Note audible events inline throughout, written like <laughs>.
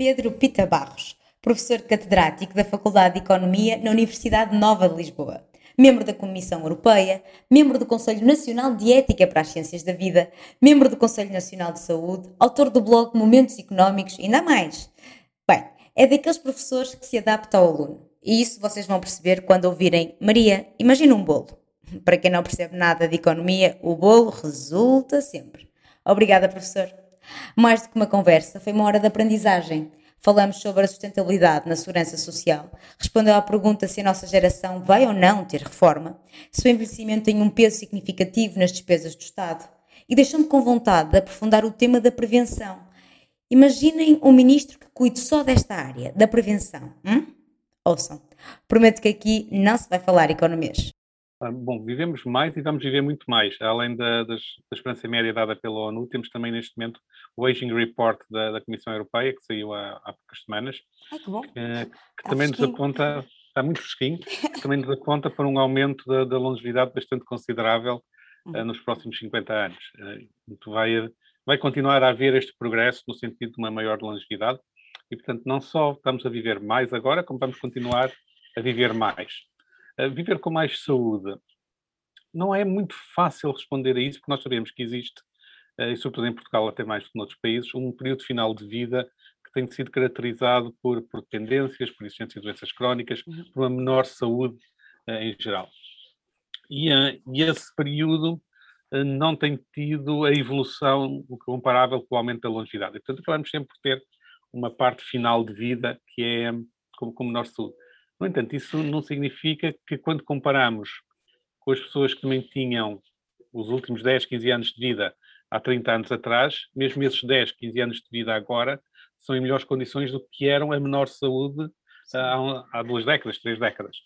Pedro Pita Barros, professor catedrático da Faculdade de Economia na Universidade Nova de Lisboa, membro da Comissão Europeia, membro do Conselho Nacional de Ética para as Ciências da Vida, membro do Conselho Nacional de Saúde, autor do blog Momentos Económicos ainda mais. Bem, é daqueles professores que se adapta ao aluno. E isso vocês vão perceber quando ouvirem Maria, imagina um bolo. Para quem não percebe nada de economia, o bolo resulta sempre. Obrigada, professor. Mais do que uma conversa, foi uma hora de aprendizagem. Falamos sobre a sustentabilidade na segurança social, respondeu à pergunta se a nossa geração vai ou não ter reforma, se o envelhecimento tem um peso significativo nas despesas do Estado e deixou-me com vontade de aprofundar o tema da prevenção. Imaginem um ministro que cuide só desta área, da prevenção. Hum? Ouçam, prometo que aqui não se vai falar economês. Ah, bom, vivemos mais e vamos viver muito mais. Além da, das, da esperança média dada pela ONU, temos também neste momento o Aging Report da, da Comissão Europeia, que saiu há, há poucas semanas, Ai, que, bom. que, que também fresquinho. nos aponta, está muito fresquinho, <laughs> também nos aponta para um aumento da, da longevidade bastante considerável uh, nos próximos 50 anos. Uh, vai, vai continuar a haver este progresso no sentido de uma maior longevidade e, portanto, não só estamos a viver mais agora, como vamos continuar a viver mais viver com mais saúde. Não é muito fácil responder a isso, porque nós sabemos que existe, eh, e sobretudo em Portugal, até mais do que noutros países, um período final de vida que tem sido caracterizado por, por tendências, por existência de doenças crónicas, uhum. por uma menor saúde uh, em geral. E, uh, e, esse período não tem tido a evolução comparável com o aumento da longevidade. E, portanto, acabamos sempre por ter uma parte final de vida que é com, com menor saúde. No entanto, isso não significa que quando comparamos com as pessoas que também tinham os últimos 10, 15 anos de vida há 30 anos atrás, mesmo esses 10, 15 anos de vida agora, são em melhores condições do que eram a menor saúde há, há duas décadas, três décadas.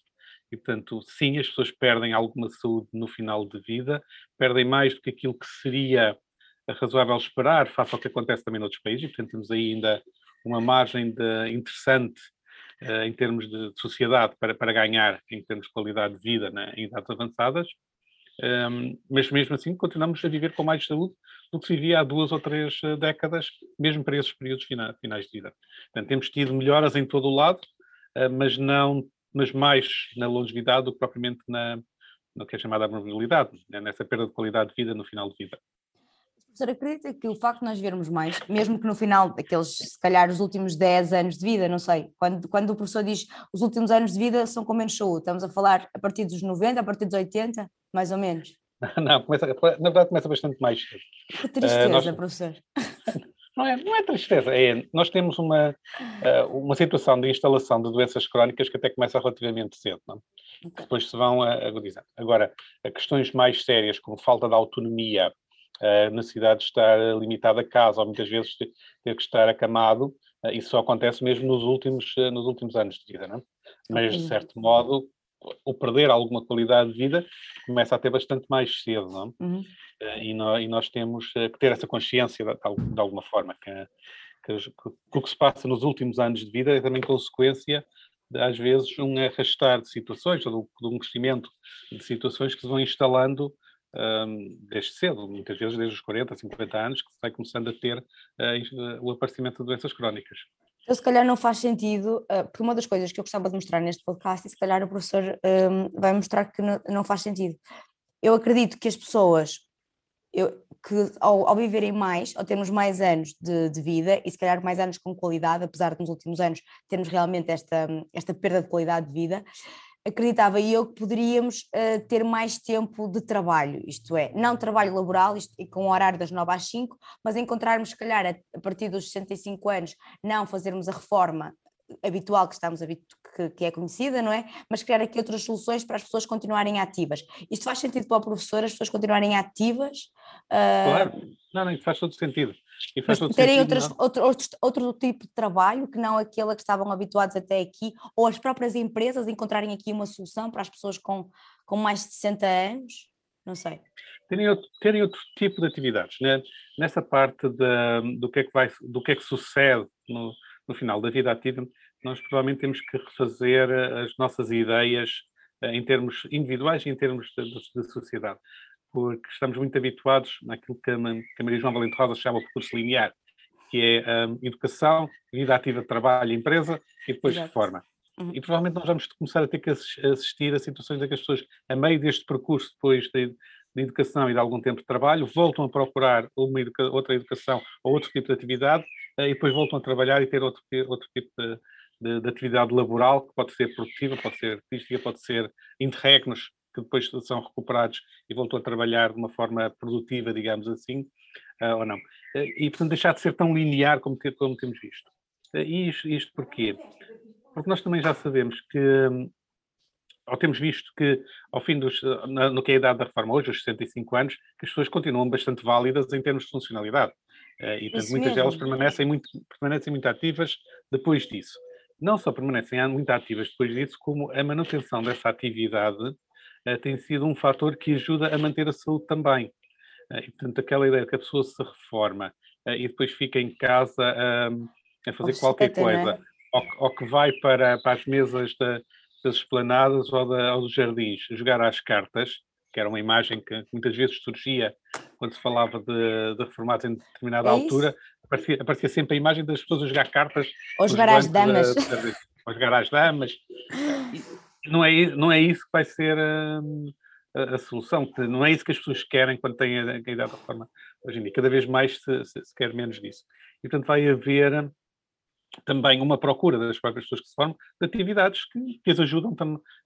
E, portanto, sim, as pessoas perdem alguma saúde no final de vida, perdem mais do que aquilo que seria razoável esperar, face ao que acontece também noutros países, e, portanto, temos aí ainda uma margem de, interessante em termos de sociedade para, para ganhar em termos de qualidade de vida né, em idades avançadas, um, ehm, mas mesmo assim continuamos a viver com mais saúde do que se vivia há duas ou três eh, décadas, mesmo para esses períodos fina, finais de vida. Portanto, temos tido melhoras em todo o lado, uh, mas não, mas mais na longevidade do que propriamente na, no que é chamada mobilidade, né, nessa perda de qualidade de vida no final de vida. Professor, acredita que o facto de nós vermos mais, mesmo que no final daqueles, se calhar, os últimos 10 anos de vida, não sei, quando, quando o professor diz os últimos anos de vida são com menos saúde, estamos a falar a partir dos 90, a partir dos 80, mais ou menos? <laughs> Não, começa, na verdade começa bastante mais. Que tristeza, uh, nós... professor. <laughs> Não é, não é tristeza, é, nós temos uma, uh, uma situação de instalação de doenças crónicas que até começa relativamente cedo, não? Okay. depois se vão agudizando. Agora, questões mais sérias, como falta de autonomia, a necessidade de estar limitado a casa, ou muitas vezes ter que estar acamado, eh, isso só acontece mesmo nos últimos, eh, nos últimos anos de vida, não é? Mas, de certo modo, o perder alguma qualidade de vida começa a ter bastante mais cedo, não é? Uhum. Eh, e, nós, e, nós, temos que ter essa consciência de, de alguma forma, que, que, que, o que se passa nos últimos anos de vida é também consequência às vezes, um arrastar de situações, ou de, de um crescimento de situações que se vão instalando desde cedo, muitas vezes desde os 40, 50 anos, que se vai começando a ter uh, o aparecimento de doenças crónicas. Então, se calhar não faz sentido, uh, porque uma das coisas que eu gostava de mostrar neste podcast, e se calhar o professor um, vai mostrar que não, não, faz sentido. Eu acredito que as pessoas, eu, que ao, ao, viverem mais, ao termos mais anos de, de, vida, e se calhar mais anos com qualidade, apesar de nos últimos anos termos realmente esta, esta perda de qualidade de vida, acreditava eu que poderíamos uh, ter mais tempo de trabalho, isto é, não trabalho laboral, isto, com o horário das 9 às 5, mas encontrarmos, se calhar, a, a, partir dos 65 anos, não fazermos a reforma habitual que estamos que, que, é conhecida, não é? Mas criar aqui outras soluções para as pessoas continuarem ativas. Isto faz sentido para o professor, as pessoas continuarem ativas? Uh... Claro, não, não, faz todo sentido. E faz todo terem sentido, outros, outro, outro, outro tipo de trabalho que não aquele que estavam habituados até aqui, ou as próprias empresas encontrarem aqui uma solução para as pessoas com, com mais de 60 anos? Não sei. Terem outro, terem outro tipo de atividades, né? nessa parte de, do, que é que vai, do que é que sucede no, no final da vida ativa, nós provavelmente temos que refazer eh, as nossas ideias eh, em termos individuais e em termos de, de, de sociedade, porque estamos muito habituados naquilo que a, que a Maria João Valente Rosa chama o percurso linear, que é um, educação, vida ativa de trabalho, empresa e depois Exato. reforma. Uhum. E provavelmente nós vamos começar a ter que assistir a situações em que as pessoas, a meio deste percurso, depois de, de educação e de algum tempo de trabalho, voltam a procurar uma educa outra educação ou outro tipo de atividade uh, e depois voltam a trabalhar e ter outro, outro tipo de, de, de, atividade laboral, que pode ser produtiva, pode ser artística, pode ser interregnos, que depois são recuperados e voltam a trabalhar de uma forma produtiva, digamos assim, uh, ou não. Uh, e, portanto, deixar de ser tão linear como, como temos visto. Uh, e isto, isto porquê? Porque nós também já sabemos que, ou temos visto que, ao fim dos, no, que é a idade da reforma, hoje, aos 65 anos, que as pessoas continuam bastante válidas em termos de funcionalidade. e, portanto, muitas delas permanecem muito, permanecem muito ativas depois disso não só permanecem muito ativas depois disso, como a manutenção dessa atividade tem sido um fator que ajuda a manter a saúde também. Uh, e, portanto, aquela ideia de que a pessoa se reforma uh, e depois fica em casa a fazer qualquer é? coisa, ou, ou, que vai para, para as mesas da, das esplanadas ou, da, ou dos jardins jogar às cartas, que era uma imagem que muitas vezes surgia quando se falava de, de reformados em determinada é altura, aparecia, aparecia, sempre a imagem das pessoas a jogar cartas. Ou jogar às damas. ou jogar às damas. Não é, não é isso que vai ser hum, a, a, solução, não é isso que as pessoas querem quando têm a, a idade da reforma hoje em dia. Cada vez mais se, se, se quer menos disso. E, portanto, vai haver também uma procura das próprias pessoas que se formam de atividades que, que as ajudam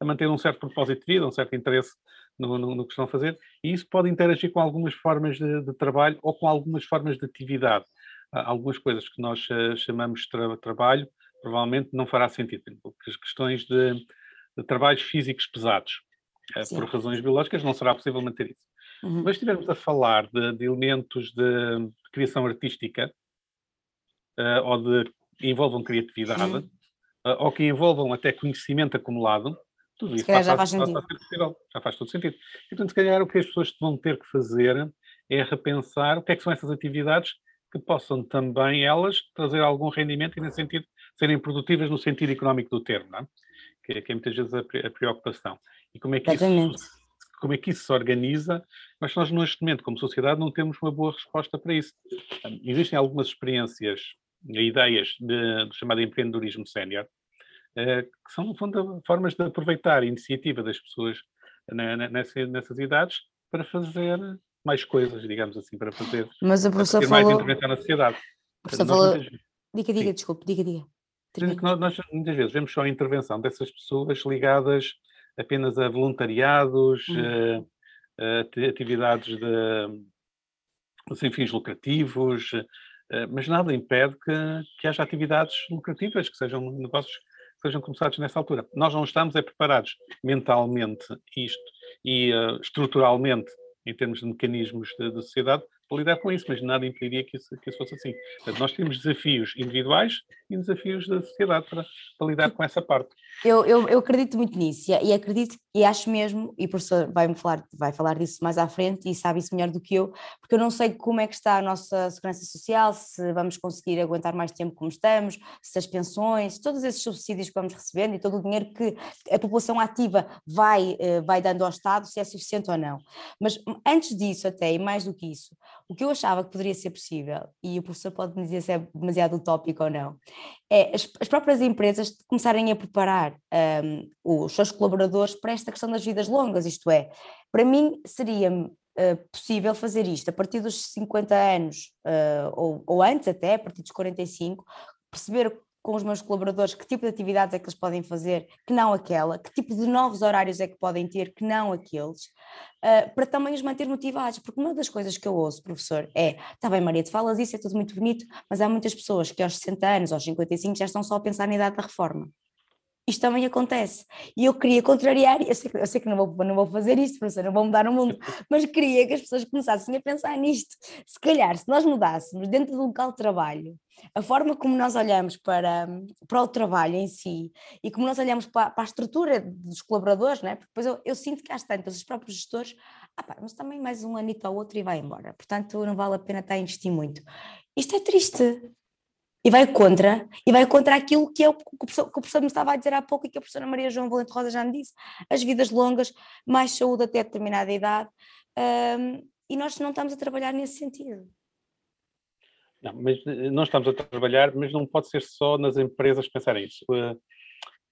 a manter um certo propósito de vida, um certo interesse no, no, no que estão a fazer, e isso pode interagir com algumas formas de, de trabalho ou com algumas formas de atividade. Algumas coisas que nós uh, chamamos de tra trabalho, provavelmente não fará sentido, porque as questões de, de trabalhos físicos pesados, uh, por razões biológicas, não será possível manter isso. Uhum. Mas estivermos a falar de, de elementos de, criação artística uh, ou de que envolvam criatividade, uhum. ou que envolvam até conhecimento acumulado, tudo isso já faz, sentido. Possível, já faz todo sentido. E, portanto, se calhar o que as pessoas vão ter que fazer é repensar o que é que são essas atividades que possam também elas trazer algum rendimento e, nesse sentido, serem produtivas no sentido económico do termo, não é? Que, que é muitas vezes a, a preocupação. E como é que isso, como é que isso se organiza, mas nós neste momento, como sociedade, não temos uma boa resposta para isso. Existem algumas experiências, ideias de, de chamado empreendedorismo sénior, eh, que são, no fundo, formas de aproveitar a iniciativa das pessoas nessas idades para fazer mais coisas, digamos assim, para fazer Mas a professora falou... mais intervenção na sociedade. A professora falou... Muitas... Diga, diga, Sim. desculpe, diga, diga. Nós, nós, muitas vezes vemos só a intervenção dessas pessoas ligadas apenas a voluntariados, hum. a, a atividades de, sem fins lucrativos, mas nada impede que, que haja atividades lucrativas, que sejam negócios sejam começados nessa altura. Nós não estamos é preparados mentalmente isto e uh, estruturalmente em termos de mecanismos de, de sociedade para lidar com isso, mas nada impediria que isso, que isso fosse assim. Portanto, nós temos desafios individuais e desafios da sociedade para, para lidar com essa parte. Eu, eu, eu, acredito muito nisso e acredito e acho mesmo, e o professor vai-me falar, vai falar disso mais à frente e sabe isso melhor do que eu, porque eu não sei como é que está a nossa segurança social, se vamos conseguir aguentar mais tempo como estamos, se as pensões, todos esses subsídios que vamos recebendo e todo o dinheiro que a população ativa vai, eh, vai dando ao Estado, se é suficiente ou não. Mas antes disso até, e mais do que isso, o que eu achava que poderia ser possível, e o professor pode me dizer se é demasiado utópico ou não, é as, as próprias empresas começarem a preparar um, os seus colaboradores para esta questão das vidas longas, isto é, para mim seria uh, possível fazer isto a partir dos 50 anos, uh, ou, ou antes até, a partir dos 45, perceber com os meus colaboradores que tipo de atividades é que eles podem fazer, que não aquela, que tipo de novos horários é que podem ter, que não aqueles, uh, para também os manter motivados, porque uma das coisas que eu ouço, professor, é, está bem Maria, tu falas isso, é tudo muito bonito, mas há muitas pessoas que aos 60 anos, aos 55, já estão só a pensar na idade da reforma isto também acontece. E eu queria contrariar, eu sei, eu sei que não vou, não vou fazer isto, professor, não vou mudar o mundo, <laughs> mas queria que as pessoas começassem a pensar nisto. Se calhar, se nós mudássemos dentro do local de trabalho, a forma como nós olhamos para, para o trabalho em si e como nós olhamos para, para a estrutura dos colaboradores, não é? porque depois eu, eu sinto que às tantas os próprios gestores, ah pá, mas também mais um anito ao outro e vai embora, portanto não vale a pena estar a investir muito. Isto é triste, e vai contra, e vai contra aquilo que é o que o professor, que o professor me estava a dizer há pouco e que a professora Maria João Valente Rosa já me disse, as vidas longas, mais saúde até determinada idade, um, e nós não estamos a trabalhar nesse sentido. Não, mas eh, nós estamos a trabalhar, mas não pode ser só nas empresas pensarem isso. Eh,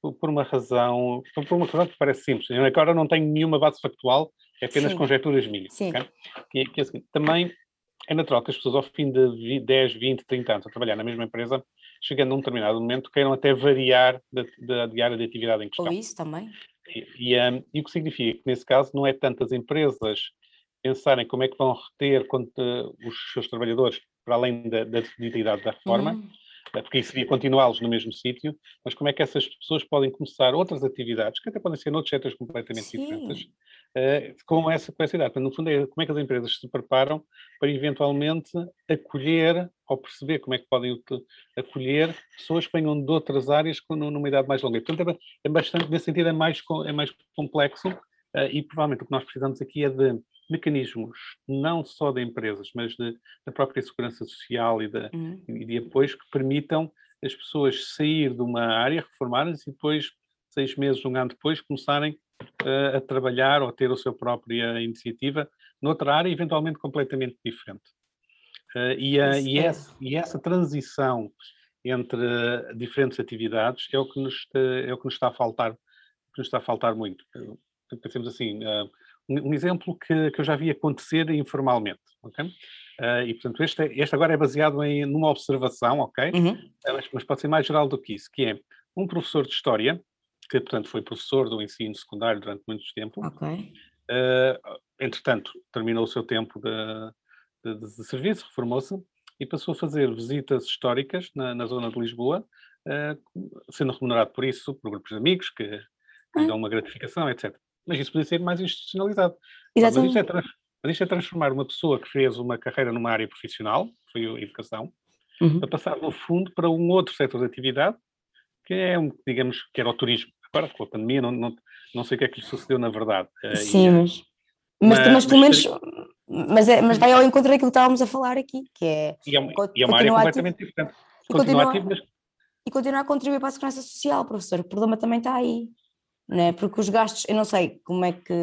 por uma razão, por uma razão que parece simples. Eu agora não tenho nenhuma base factual, é apenas Sim. conjecturas minhas. Sim. Okay? Que, que é assim, também é natural que as pessoas, ao fim de 10, 20, 30 anos a trabalhar na mesma empresa, chegando a um determinado momento, queiram até variar da área de atividade em questão. Ou isso também. E, e, um, e, o que significa que, nesse caso, não é tantas empresas pensarem como é que vão reter os seus trabalhadores para além da, da definitividade da reforma, uhum. porque isso seria continuá-los no mesmo sítio, mas como é que essas pessoas podem começar outras atividades, que até podem ser noutros setores completamente Sim. diferentes, uh, com, essa, com essa idade. no fundo, é como é que as empresas se preparam para eventualmente acolher ou perceber como é que podem acolher pessoas que venham de outras áreas com, numa idade mais longa. portanto, é, é bastante, nesse sentido, é mais, é mais complexo uh, e provavelmente o que nós precisamos aqui é de mecanismos não só de empresas, mas de, da própria segurança social e de, uhum. e de apoios que permitam as pessoas sair de uma área, reformarem-se e depois, seis meses, um ano depois, começarem uh, a trabalhar ou a ter a sua própria iniciativa noutra área, eventualmente completamente diferente. Uh, e, a, e, essa, e, essa, transição entre diferentes atividades é o que nos, é o que nos está a faltar, que nos está a faltar muito. Pensemos assim, uh, um exemplo que, que eu já vi acontecer informalmente, ok? Uh, e, portanto, este, é, este, agora é baseado em numa observação, ok? Uhum. Uh, mas, mas, pode ser mais geral do que isso, que é um professor de História, que, portanto, foi professor do ensino secundário durante muito tempo. Ok. Uh, entretanto, terminou o seu tempo de, de, de serviço, reformou-se e passou a fazer visitas históricas na, na zona de Lisboa, sendo remunerado por isso, por grupos de amigos que, que lhe dão uma gratificação, etc. Mas isso podia ser mais institucionalizado. Exatamente. Mas isto, é mas isto é transformar uma pessoa que fez uma carreira numa área profissional, que foi a educação, uhum. a passar, no fundo, para um outro setor de atividade, que é, um, digamos, que era o turismo. Agora, com a pandemia, não, não, não sei o que é que lhe sucedeu na verdade. Eh, Sim, mas, mas, mas, mas pelo menos... Mas, é, mas vai ao encontro daquilo que estávamos a falar aqui, que é... E é, uma, e é uma área completamente diferente. Continua, ativo, mas... E continuar a contribuir para a segurança social, professor. O problema também está aí né? porque os gastos, eu não sei como é que,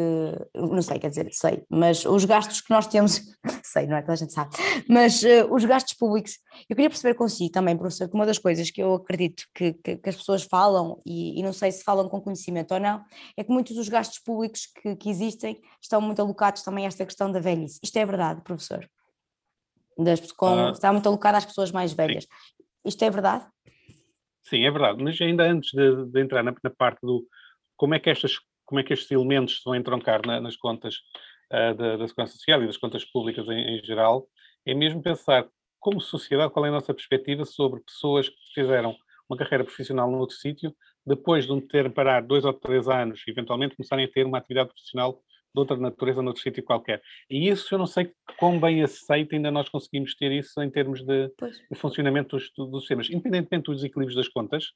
não sei, quer dizer, sei, mas os gastos que nós temos, <laughs> sei, não é? Toda a gente sabe, mas uh, os gastos públicos, eu queria perceber consigo também, professor, que uma das coisas que eu acredito que, que, que as pessoas falam, e, e, não sei se falam com conhecimento ou não, é que muitos dos gastos públicos que, que existem estão muito alocados também a esta questão da velhice. Isto é verdade, professor? Das, com, ah, está muito alocado às pessoas mais velhas. Sim. Isto é verdade? Sim, é verdade, mas ainda antes de, de entrar na, na parte do como é que, estas, como é que estes elementos vão entroncar na, nas contas uh, da, da, Segurança Social e das contas públicas em, em, geral, é mesmo pensar como sociedade qual é a nossa perspectiva sobre pessoas que fizeram uma carreira profissional num outro sítio, depois de um ter parar dois ou três anos, eventualmente começarem a ter uma atividade profissional de outra natureza noutro sítio qualquer. E isso eu não sei quão bem aceito ainda nós conseguimos ter isso em termos de, de funcionamento dos, dos sistemas. Independentemente dos equilíbrios das contas,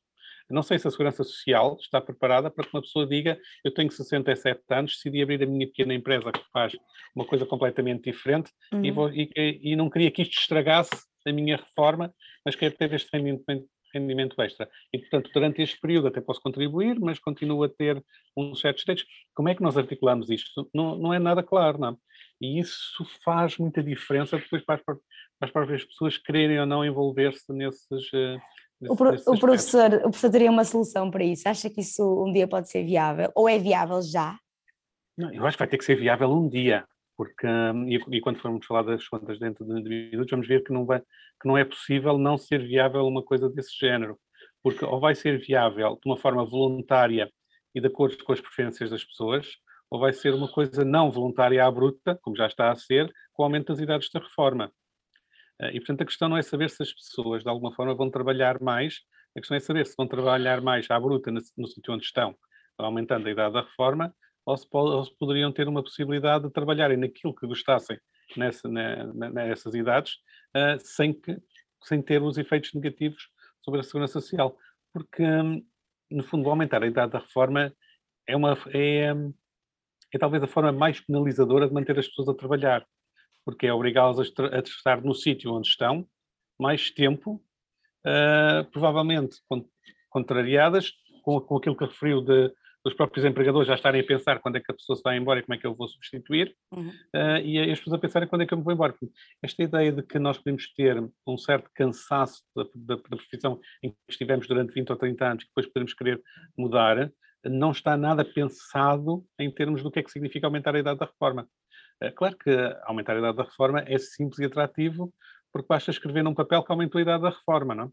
não sei se a Segurança Social está preparada para que uma pessoa diga eu tenho 67 anos, decidi abrir a minha pequena empresa que faz uma coisa completamente diferente uhum. e, vou, e, e, não queria que isto estragasse a minha reforma, mas quero ter este rendimento, rendimento extra. E, portanto, durante este período até posso contribuir, mas continuo a ter uns certos textos. Como é que nós articulamos isto? Não, não é nada claro, não. E isso faz muita diferença depois para, as próprias pessoas quererem ou não envolver-se nesses, o, pro, o, professor, o professor teria uma solução para isso? Acha que isso um dia pode ser viável? Ou é viável já? Não, eu acho que vai ter que ser viável um dia, porque, hum, e, e quando formos falar das contas dentro de, de minutos, vamos ver que não, vai, que não é possível não ser viável uma coisa desse género, porque ou vai ser viável de uma forma voluntária e de acordo com as preferências das pessoas, ou vai ser uma coisa não voluntária à bruta, como já está a ser, com o aumento das idades da reforma. Eh, e, portanto, a questão não é saber se as pessoas, de alguma forma, vão trabalhar mais, a questão é saber se vão trabalhar mais à bruta no, no sítio onde estão, aumentando a idade da reforma, ou se, ou se, poderiam ter uma possibilidade de trabalharem naquilo que gostassem nessa, na, nessas idades, uh, sem, que, sem ter os efeitos negativos sobre a segurança social. Porque, um, no fundo, aumentar a idade da reforma é, uma, é, é talvez a forma mais penalizadora de manter as pessoas a trabalhar porque é obrigá-los a, estar no sítio onde estão mais tempo, uh, provavelmente contrariadas com, com, aquilo que referiu de, os próprios empregadores já estarem a pensar quando é que a pessoa se vai embora e como é que eu vou substituir, uhum. uh, e as pessoas a pensarem quando é que eu me vou embora. Esta ideia de que nós podemos ter um certo cansaço da, da, da profissão em que estivemos durante 20 ou 30 anos, que depois podemos querer mudar, não está nada pensado em termos do que é que significa aumentar a idade da reforma. Uh, claro que aumentar a idade da reforma é simples e atrativo, porque basta escrever num papel que aumentou a idade da reforma, não?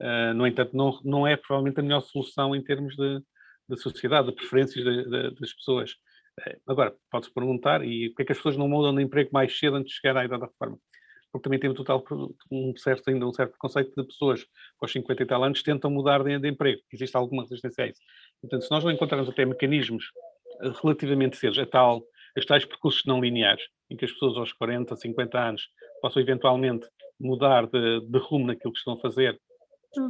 Uh, no entanto, não, não é provavelmente a melhor solução em termos de, da sociedade, de preferências de, de, das pessoas. Eh, agora, pode-se perguntar, e por que é que as pessoas não mudam de emprego mais cedo antes de chegar à idade da reforma? Porque também temos total, um certo, ainda um certo conceito de pessoas com os 50 e tal anos tentam mudar de, de emprego. Existe alguma resistência a isso. Portanto, se nós não encontrarmos até mecanismos eh, relativamente cedos, a tal, os tais percursos não lineares, em que as pessoas aos 40, 50 anos possam eventualmente mudar de, de rumo naquilo que estão a fazer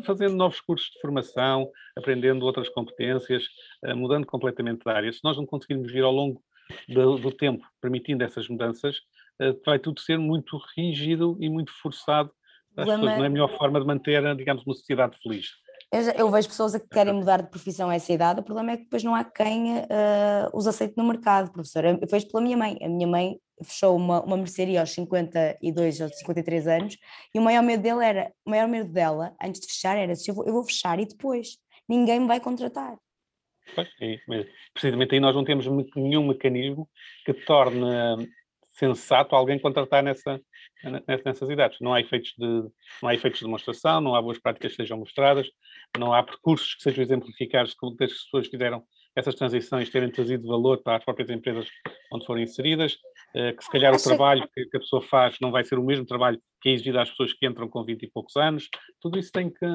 fazendo novos cursos de formação, aprendendo outras competências, eh, mudando completamente de área. Se nós não conseguirmos vir ao longo do, do tempo permitindo essas mudanças, eh, vai tudo ser muito rígido e muito forçado. As pessoas, não é a melhor forma de manter, digamos, uma sociedade feliz. Eu, eu, vejo pessoas que querem mudar de profissão a essa idade, o problema é que depois não há quem uh, os aceite no mercado, professor. Eu vejo pela minha mãe. A minha mãe fechou uma, uma mercearia aos 52 ou 53 anos e o maior medo dele era, o maior medo dela, antes de fechar, era se eu vou, eu vou fechar e depois ninguém me vai contratar. Pois, é, precisamente aí nós não temos nenhum mecanismo que torne sensato alguém contratar nessa, nessas idades. Não há efeitos de não há efeitos de demonstração, não há boas práticas que sejam mostradas, não há percursos que sejam exemplificados como as pessoas fizeram essas transições terem trazido valor para as próprias empresas onde foram inseridas, eh, que se calhar o trabalho que a pessoa faz não vai ser o mesmo trabalho que é exigido às pessoas que entram com 20 e poucos anos, tudo isso tem que,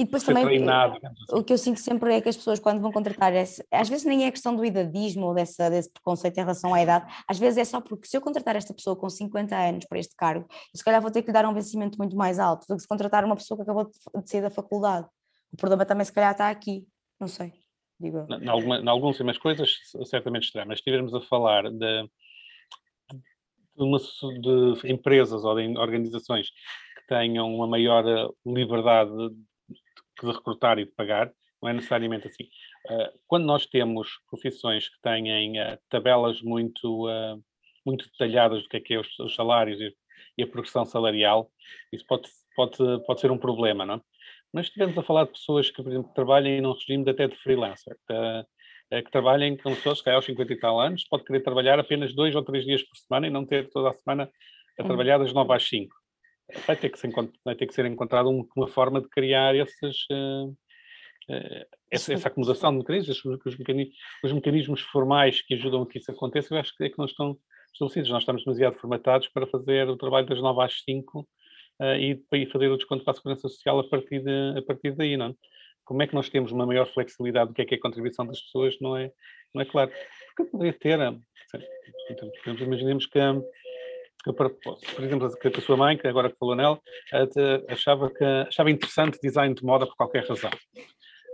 e depois também treinado, assim. o que eu sinto sempre é que as pessoas quando vão contratar, às vezes nem é questão do idadismo ou dessa, desse preconceito em relação à idade, às vezes é só porque se eu contratar esta pessoa com 50 anos para este cargo, se calhar vou ter que lhe dar um vencimento muito mais alto do que se contratar uma pessoa que acabou de sair da faculdade. O problema também se calhar está aqui, não sei, digo eu. Em, alguma, em algumas coisas certamente estará, mas se estivermos a falar de, de, uma, de empresas ou de organizações que tenham uma maior eh, liberdade de recrutar e de pagar, não é necessariamente assim. Uh, quando nós temos profissões que têm uh, tabelas muito, uh, muito detalhadas do que é que é os, os salários e, e, a progressão salarial, isso pode, pode, pode ser um problema, não é? Mas estivemos a falar de pessoas que, por exemplo, trabalhem num regime de, até de freelancer, que, que trabalhem com pessoas que aos 50 e tal anos, pode querer trabalhar apenas dois ou três dias por semana e não ter toda a semana a uhum. trabalhar das 9 às 5 vai ter que ser, vai ter que ser encontrada uma forma de criar esses, uh, uh, essa, essa, acomodação de mecanismos, os, mecanismos, os mecanismos formais que ajudam a que isso aconteça, eu acho que é que não estão estabelecidos. Nós estamos demasiado formatados para fazer o trabalho das 9 às 5 uh, e, e fazer o desconto para a segurança social a partir, de, a partir daí, não é? Como é que nós temos uma maior flexibilidade do que é que é a contribuição das pessoas, não é, não é claro. Porque poderia ter, imaginemos que por exemplo, a sua mãe, que agora que falou nela, achava, que, achava interessante design de moda por qualquer razão.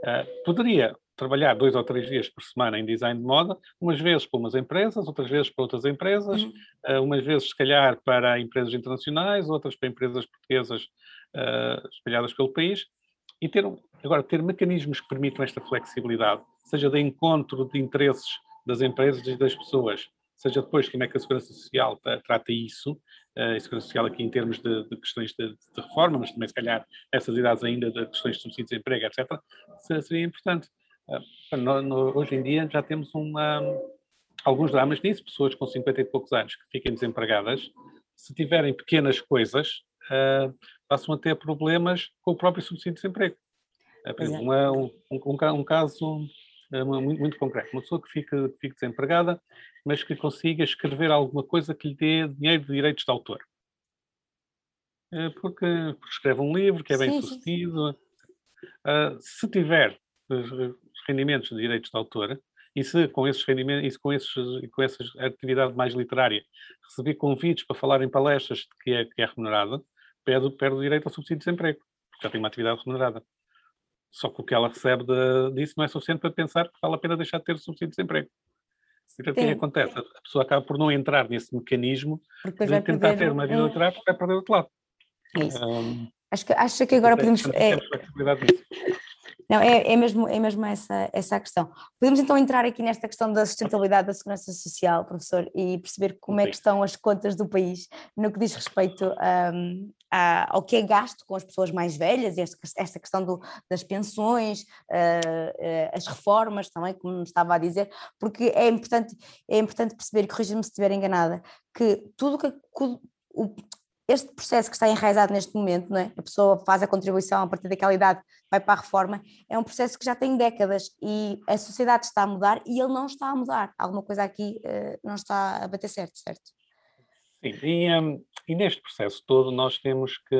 Uh, poderia trabalhar dois ou três dias por semana em design de moda, umas vezes para umas empresas, outras vezes para outras empresas, uhum. uh, umas vezes, se calhar, para empresas internacionais, outras para empresas portuguesas uh, espalhadas pelo país, e ter, agora, ter mecanismos que permitam esta flexibilidade, seja de encontro de interesses das empresas e das pessoas, seja depois como é que a Segurança Social trata isso, a Segurança Social aqui em termos de, de questões de, de, reforma, mas também se calhar essas idades ainda de questões de subsídios de emprego, etc., seria importante. No, hoje em dia já temos uma, alguns dramas nisso, pessoas com 50 e poucos anos que fiquem desempregadas, se tiverem pequenas coisas, uh, passam a ter problemas com o próprio subsídio de desemprego. Exemplo, uma, um, um, um, caso muito, muito concreto. Uma pessoa que fica, que fica desempregada, mas que consiga escrever alguma coisa que lhe dê dinheiro de direitos de autor. Eh, porque, porque escreve um livro que é bem sim, sucedido. Sim. Uh, se tiver rendimentos de direitos de autor, e se com esses rendimentos, e com, esses, com essa atividade mais literária receber convites para falar em palestras que é, que é remunerada, perde, perde o direito ao subsídio de desemprego, porque já tem uma atividade remunerada. Só que o que ela recebe de, disso não é suficiente para pensar que vale a pena deixar de ter o subsídio de desemprego. Então o que, é acontece? A pessoa acaba por não entrar nesse mecanismo de tentar ter uma vida literária porque vai perder outro lado. É isso. Um, acho, que, acho que agora podemos. É, Não, é, é, mesmo, é mesmo essa, essa a questão. Podemos então entrar aqui nesta questão da sustentabilidade da segurança social, professor, e perceber como é que estão as contas do país no que diz respeito um, a, ao que é gasto com as pessoas mais velhas, esta, questão do, das pensões, uh, uh, as reformas também, como estava a dizer, porque é importante, é importante perceber, corrija-me se estiver enganada, que tudo que, o, este processo que está enraizado neste momento, não é? a pessoa faz a contribuição a partir daquela idade, vai para a reforma, é um processo que já tem décadas e a sociedade está a mudar e ele não está a mudar. Alguma coisa aqui não está a bater certo, certo? Sim, e, um, e neste processo todo nós temos que,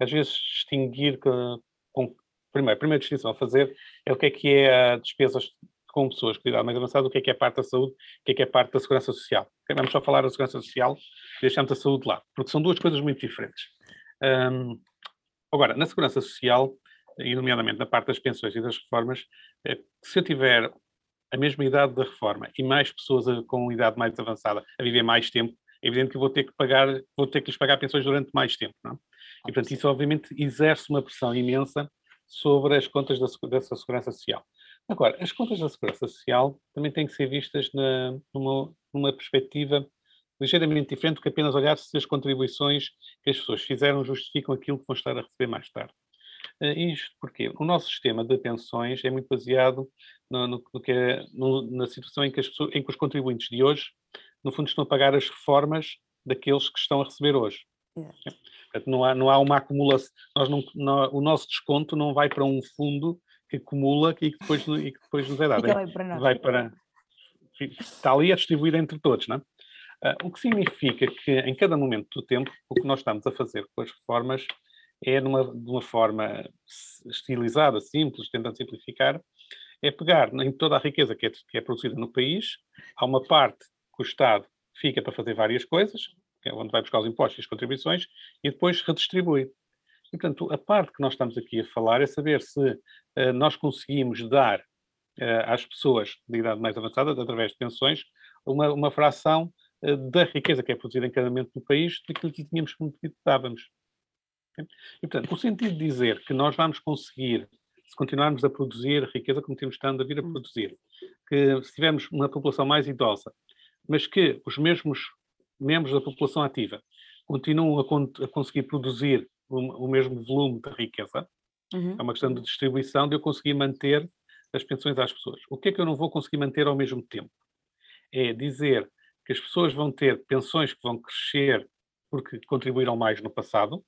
às vezes, distinguir que, com, primeiro, a primeira distinção a fazer é o que é que é despesas com pessoas com idade mais avançada, o que é que é parte da saúde, o que é que é parte da segurança social. Vamos só falar da segurança social e deixamos a saúde lá, porque são duas coisas muito diferentes. Um, agora, na segurança social, e nomeadamente na parte das pensões e das reformas, é, se eu tiver a mesma idade da reforma e mais pessoas com idade mais avançada a viver mais tempo, é evidente que vou ter que pagar, vou ter que lhes pagar pensões durante mais tempo, não? É? E portanto isso obviamente exerce uma pressão imensa sobre as contas da, dessa segurança social. Agora, as contas da Segurança Social também têm que ser vistas na, numa, numa perspectiva ligeiramente diferente do que apenas olhar se as contribuições que as pessoas fizeram justificam aquilo que vão estar a receber mais tarde. Uh, isto porque o nosso sistema de pensões é muito baseado no, no, no que é, no, na situação em que, pessoas, em que, os contribuintes de hoje, no fundo, estão a pagar as reformas daqueles que estão a receber hoje. Portanto, não há, não há uma acumulação, nós não, não, o nosso desconto não vai para um fundo que acumula e que depois, e que depois nos é dado. Vai para, nós. vai para Está ali a distribuir entre todos, não é? Uh, o que significa que em cada momento do tempo o que nós estamos a fazer com as reformas é numa, de uma forma estilizada, simples, tentando simplificar, é pegar em toda a riqueza que é, que é produzida no país, há uma parte o Estado fica para fazer várias coisas, é onde vai buscar os impostos e as contribuições, e depois redistribui. E, portanto, a parte que nós estamos aqui a falar é saber se uh, nós conseguimos dar uh, às pessoas de idade mais avançada, através de pensões, uma, uma fração uh, da riqueza que é produzida em cada momento no país daquilo que tínhamos prometido que dávamos. E, portanto, o sentido de dizer que nós vamos conseguir, se continuarmos a produzir riqueza como temos estado a vir a hum. produzir, que se tivermos uma população mais idosa, mas que os mesmos membros da população ativa continuam a, con a conseguir produzir o, o mesmo volume de riqueza. Uhum. É uma questão de distribuição, de eu conseguir manter as pensões às pessoas. O que é que eu não vou conseguir manter ao mesmo tempo? É dizer que as pessoas vão ter pensões que vão crescer porque contribuíram mais no passado,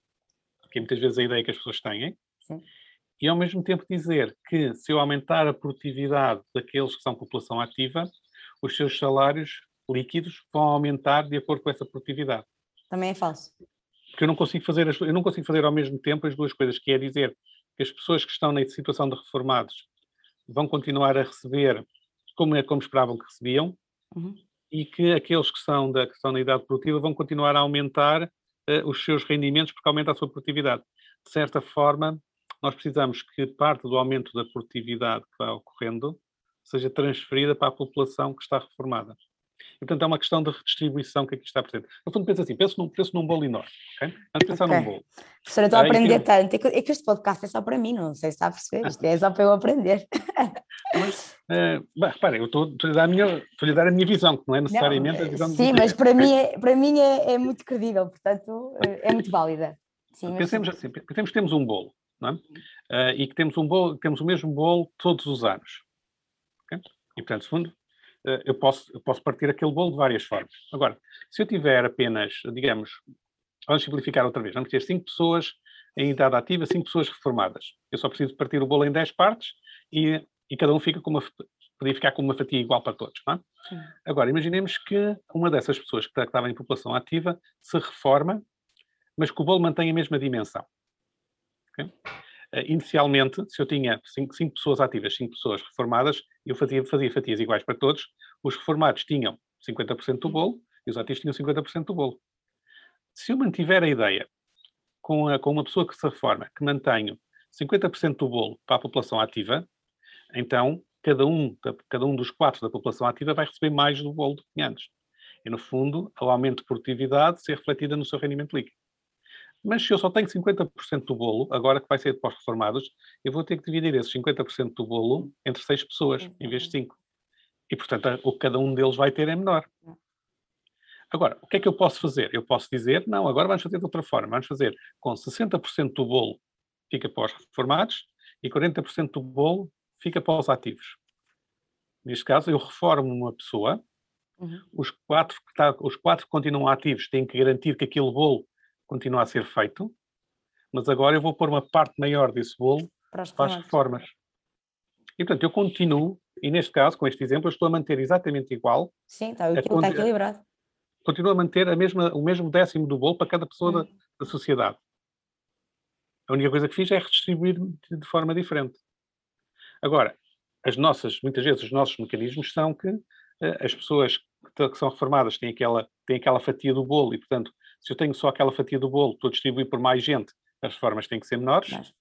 que é muitas vezes a ideia que as pessoas têm, Sim. e ao mesmo tempo dizer que se eu aumentar a produtividade daqueles que são população ativa, os seus salários líquidos vão aumentar de acordo com essa produtividade. Também é falso porque eu não consigo fazer as, eu não consigo fazer ao mesmo tempo as duas coisas, que é dizer que as pessoas que estão na situação de reformados vão continuar a receber como, é, como esperavam que recebiam uhum. e que aqueles que são da que estão na idade produtiva vão continuar a aumentar uh, os seus rendimentos porque aumenta a sua produtividade. De certa forma, nós precisamos que parte do aumento da produtividade que vai ocorrendo seja transferida para a população que está reformada. E, portanto, é uma questão de redistribuição que aqui está presente. No fundo, pensa assim, penso num, penso num bolo enorme, ok? Vamos pensar okay. num bolo. Professora, estou a aprender tanto. É que, é que este podcast é só para mim, não sei se está a perceber. Isto é só para eu aprender. <laughs> Mas, uh, bem, eu estou, estou, a dar a minha, estou a dar a minha visão, que não é necessariamente não, a visão Sim, mas para mim, é, para mim é, é, muito credível, portanto, é muito válida. Sim, Pensemos assim, pensemos que temos um bolo, não é? Uh, e que temos um bolo, temos o mesmo bolo todos os anos. Okay? E, portanto, fundo, eh, eu posso, eu posso partir aquele bolo de várias formas. Agora, se eu tiver apenas, digamos, vamos simplificar outra vez, vamos ter 5 pessoas em idade ativa, 5 pessoas reformadas. Eu só preciso partir o bolo em 10 partes e, e cada um fica com uma, podia ficar com uma fatia igual para todos. Não é? Agora, imaginemos que uma dessas pessoas que estava em população ativa se reforma, mas que o bolo mantém a mesma dimensão. Okay? Eh, inicialmente, se eu tinha cinco, cinco, pessoas ativas, cinco pessoas reformadas, eu fazia, fazia fatias iguais para todos. Os reformados tinham 50% do bolo e os ativos tinham 50% do bolo. Se eu mantiver a ideia com, a, com uma pessoa que se reforma, que mantenho 50% do bolo para a população ativa, então cada um, cada um dos quatro da população ativa vai receber mais do bolo do que antes. E, no fundo, o aumento de produtividade ser refletida no seu rendimento líquido. Mas se eu só tenho 50% do bolo, agora que vai ser para os reformados, eu vou ter que dividir esses 50% do bolo entre seis pessoas, em vez de cinco. E, portanto, o que cada um deles vai ter é menor. Agora, o que é que eu posso fazer? Eu posso dizer, não, agora vamos fazer de outra forma. Vamos fazer com 60% do bolo fica para os reformados e 40% do bolo fica para os ativos. Neste caso, eu reformo uma pessoa, uhum. os, quatro que tá, os quatro que continuam ativos têm que garantir que aquele bolo continua a ser feito, mas agora eu vou pôr uma parte maior desse bolo para as, para as reformas. E, portanto, eu continuo, e neste caso, com este exemplo, eu estou a manter exatamente igual. Sim, está, aquilo está equilibrado. Continuo a manter a mesma, o mesmo décimo do bolo para cada pessoa da, uhum. da sociedade. A única coisa que fiz é redistribuir de forma diferente. Agora, as nossas, muitas vezes, os nossos mecanismos são que uh, as pessoas que, que, são reformadas têm aquela, têm aquela fatia do bolo e, portanto, se eu tenho só aquela fatia do bolo, estou a distribuir por mais gente, as reformas têm que ser menores. Mas...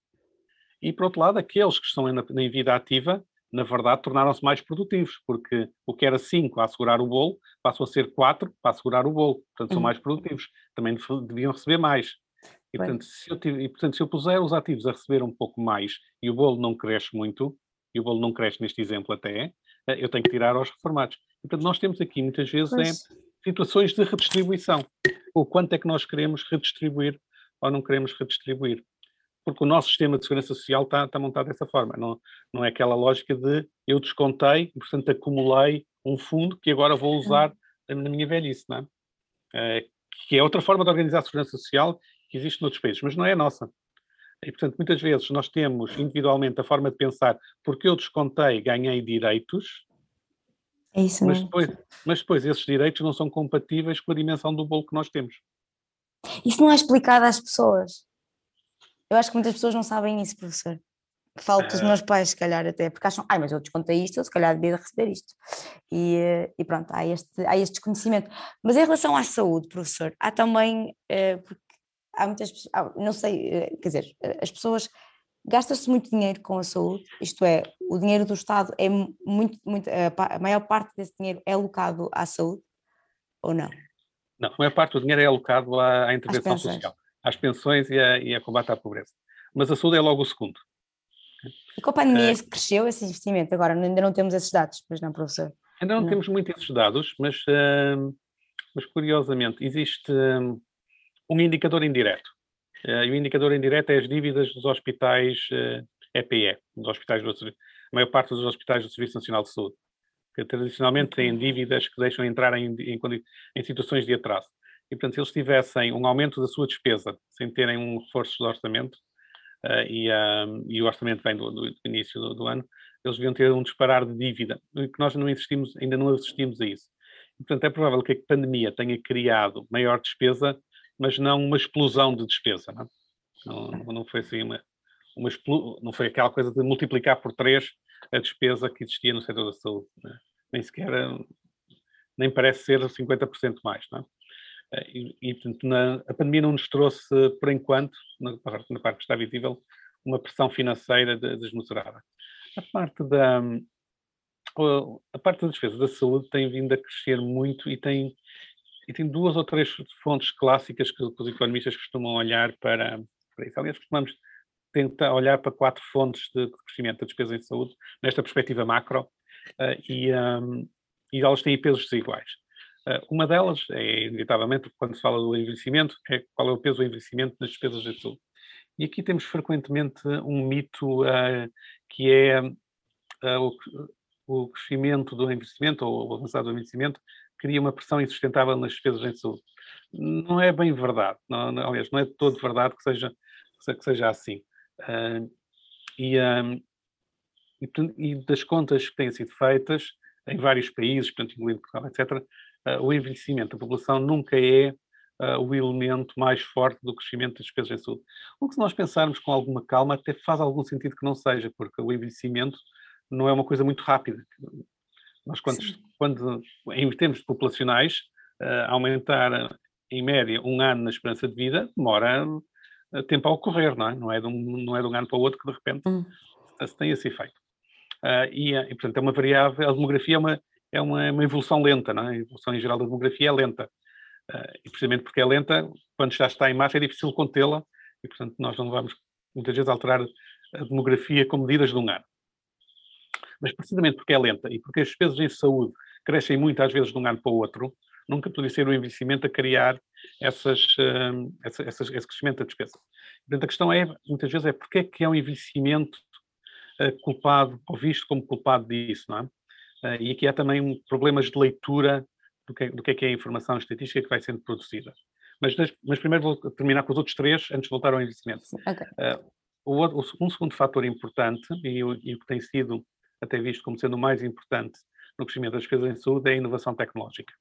E, por outro lado, aqueles que estão na, na vida ativa, na verdade, tornaram-se mais produtivos, porque o que era 5 a assegurar o bolo, passou a ser 4 para assegurar o bolo. Portanto, são uhum. mais produtivos. Também deviam receber mais. E portanto, se eu, e, portanto, se eu puser os ativos a receber um pouco mais e o bolo não cresce muito, e o bolo não cresce neste exemplo até, eh, eu tenho que tirar aos reformados. E, portanto, nós temos aqui muitas vezes é, situações de redistribuição. O quanto é que nós queremos redistribuir ou não queremos redistribuir. Porque o nosso sistema de segurança social está, está montado dessa forma. Não, não é aquela lógica de eu descontei, portanto acumulei um fundo que agora vou usar na minha velhice, não é? é que é outra forma de organizar a segurança social que existe noutros países, mas não é a nossa. E, portanto, muitas vezes nós temos individualmente a forma de pensar porque eu descontei, ganhei direitos, é isso mas depois, mas depois esses direitos não são compatíveis com a dimensão do bolo que nós temos. Isso não é explicado às pessoas. Eu acho que muitas pessoas não sabem isso, professor. Que falo com os meus pais, se calhar até, porque acham, ai, mas eu descontei isto, eu se calhar devia receber isto. E, eh, e pronto, há este, há este desconhecimento. Mas em relação à saúde, professor, há também, eh, porque há muitas pessoas, não sei, eh, quer dizer, as pessoas gasta-se muito dinheiro com a saúde, isto é, o dinheiro do Estado é muito, muito a maior parte desse dinheiro é alocado à saúde ou não? Não, a maior parte do dinheiro é alocado à, à intervenção social, às pensões e a, e a combate à pobreza. Mas a saúde é logo o segundo. E com a pandemia é, cresceu esse investimento? Agora ainda não temos esses dados, pois não, professor? Ainda não, não. temos muito esses dados, mas, uh, mas curiosamente existe uh, um indicador indireto. Uh, e o indicador indireto é as dívidas dos hospitais EPE, dos hospitais do, a maior parte dos hospitais do Serviço Nacional de Saúde, que tradicionalmente têm dívidas que deixam entrar em, em, em situações de atraso. E, portanto, se eles tivessem um aumento da sua despesa sem terem um reforço do orçamento, uh, e, uh, e, o orçamento vem do, do início do, do, ano, eles deviam ter um disparar de dívida, que nós não existimos, ainda não assistimos a isso. E, portanto, é provável que a pandemia tenha criado maior despesa mas não uma explosão de despesa. Não, é? não, não foi assim uma, uma não foi aquela coisa de multiplicar por três a despesa que existia no setor da saúde. É? Nem sequer, nem parece ser 50% mais. Não é? E, e portanto, na, a pandemia não nos trouxe, por enquanto, na, na parte que está visível, uma pressão financeira desmesurada. A parte da a parte da despesa da saúde tem vindo a crescer muito e tem e tem duas ou três fontes clássicas que os economistas costumam olhar para, para isso. Aliás, costumamos tentar olhar para quatro fontes de, crescimento da despesa em saúde, nesta perspectiva macro, uh, e, um, e elas têm pesos desiguais. Uh, uma delas é, inevitavelmente, quando se fala do envelhecimento, é qual é o peso do envelhecimento nas despesas de saúde. E aqui temos frequentemente um mito uh, que é o, o crescimento do envelhecimento, ou o avançado do envelhecimento, cria uma pressão insustentável nas despesas em saúde. Não é bem verdade, não, não, aliás, não é de todo verdade que seja, que seja assim. Uh, e, um, e, e, das contas que têm sido feitas em vários países, portanto, incluindo Portugal, etc., uh, o envelhecimento da população nunca é uh, o elemento mais forte do crescimento das despesas em saúde. O que se nós pensarmos com alguma calma até faz algum sentido que não seja, porque o envelhecimento não é uma coisa muito rápida. Nós, quando, quando em termos populacionais, uh, aumentar em média um ano na esperança de vida demora uh, tempo a ocorrer, não é? Não é, de um, não é de um ano para o outro que de repente hum. se tem esse efeito. Uh, e, e, portanto, é uma variável, a demografia é uma, é uma, uma, evolução lenta, não é? A evolução em geral da demografia é lenta. Uh, e precisamente porque é lenta, quando já está em massa é difícil contê-la e, portanto, nós não vamos muitas vezes alterar a demografia com medidas de um ano. Mas precisamente porque é lenta e porque as despesas em saúde crescem muito às vezes de um ano para o outro, nunca poderia ser o envelhecimento a criar essas, uh, essa, essas, esse crescimento da despesa. Portanto, a questão é, muitas vezes, é porque é que é um envelhecimento uh, culpado, ou visto como culpado disso, não é? Uh, e aqui há também problemas de leitura do que, do que é que é a informação estatística que vai sendo produzida. Mas, mas primeiro vou terminar com os outros três antes de voltar ao envelhecimento. Okay. Uh, o, um segundo fator importante, e, e, o que tem sido até visto como sendo o mais importante no crescimento das despesas em saúde, é a inovação tecnológica.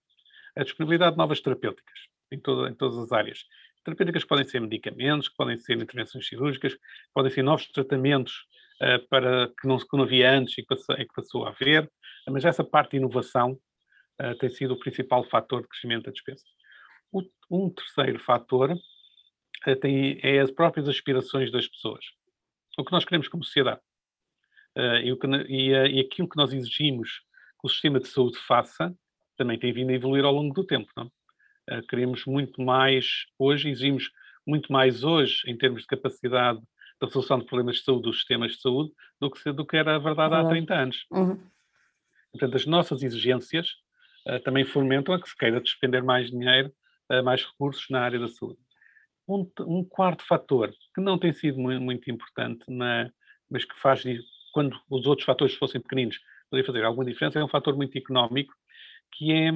A disponibilidade de novas terapêuticas em, toda, em todas as áreas. Terapêuticas podem ser medicamentos, podem ser intervenções cirúrgicas, podem ser novos tratamentos uh, para que não, que não havia antes e que passou, que passou a haver, mas essa parte de inovação uh, tem sido o principal fator de crescimento da despesa. O, um terceiro fator uh, tem, é as próprias aspirações das pessoas. O que nós queremos como sociedade. E, o que, e, e aquilo que nós exigimos que o sistema de saúde faça também tem vindo a evoluir ao longo do tempo. Não? queremos muito mais hoje, exigimos muito mais hoje em termos de capacidade de resolução de problemas de saúde dos sistemas de saúde do que, do que era a verdade há 30 anos. Uhum. Portanto, as nossas exigências uh, também fomentam a que se queira despender mais dinheiro, uh, mais recursos na área da saúde. Um, um quarto fator, que não tem sido muito, muito importante, na, mas que faz, quando os outros fatores fossem pequeninos, poderia fazer alguma diferença, é um fator muito económico, que é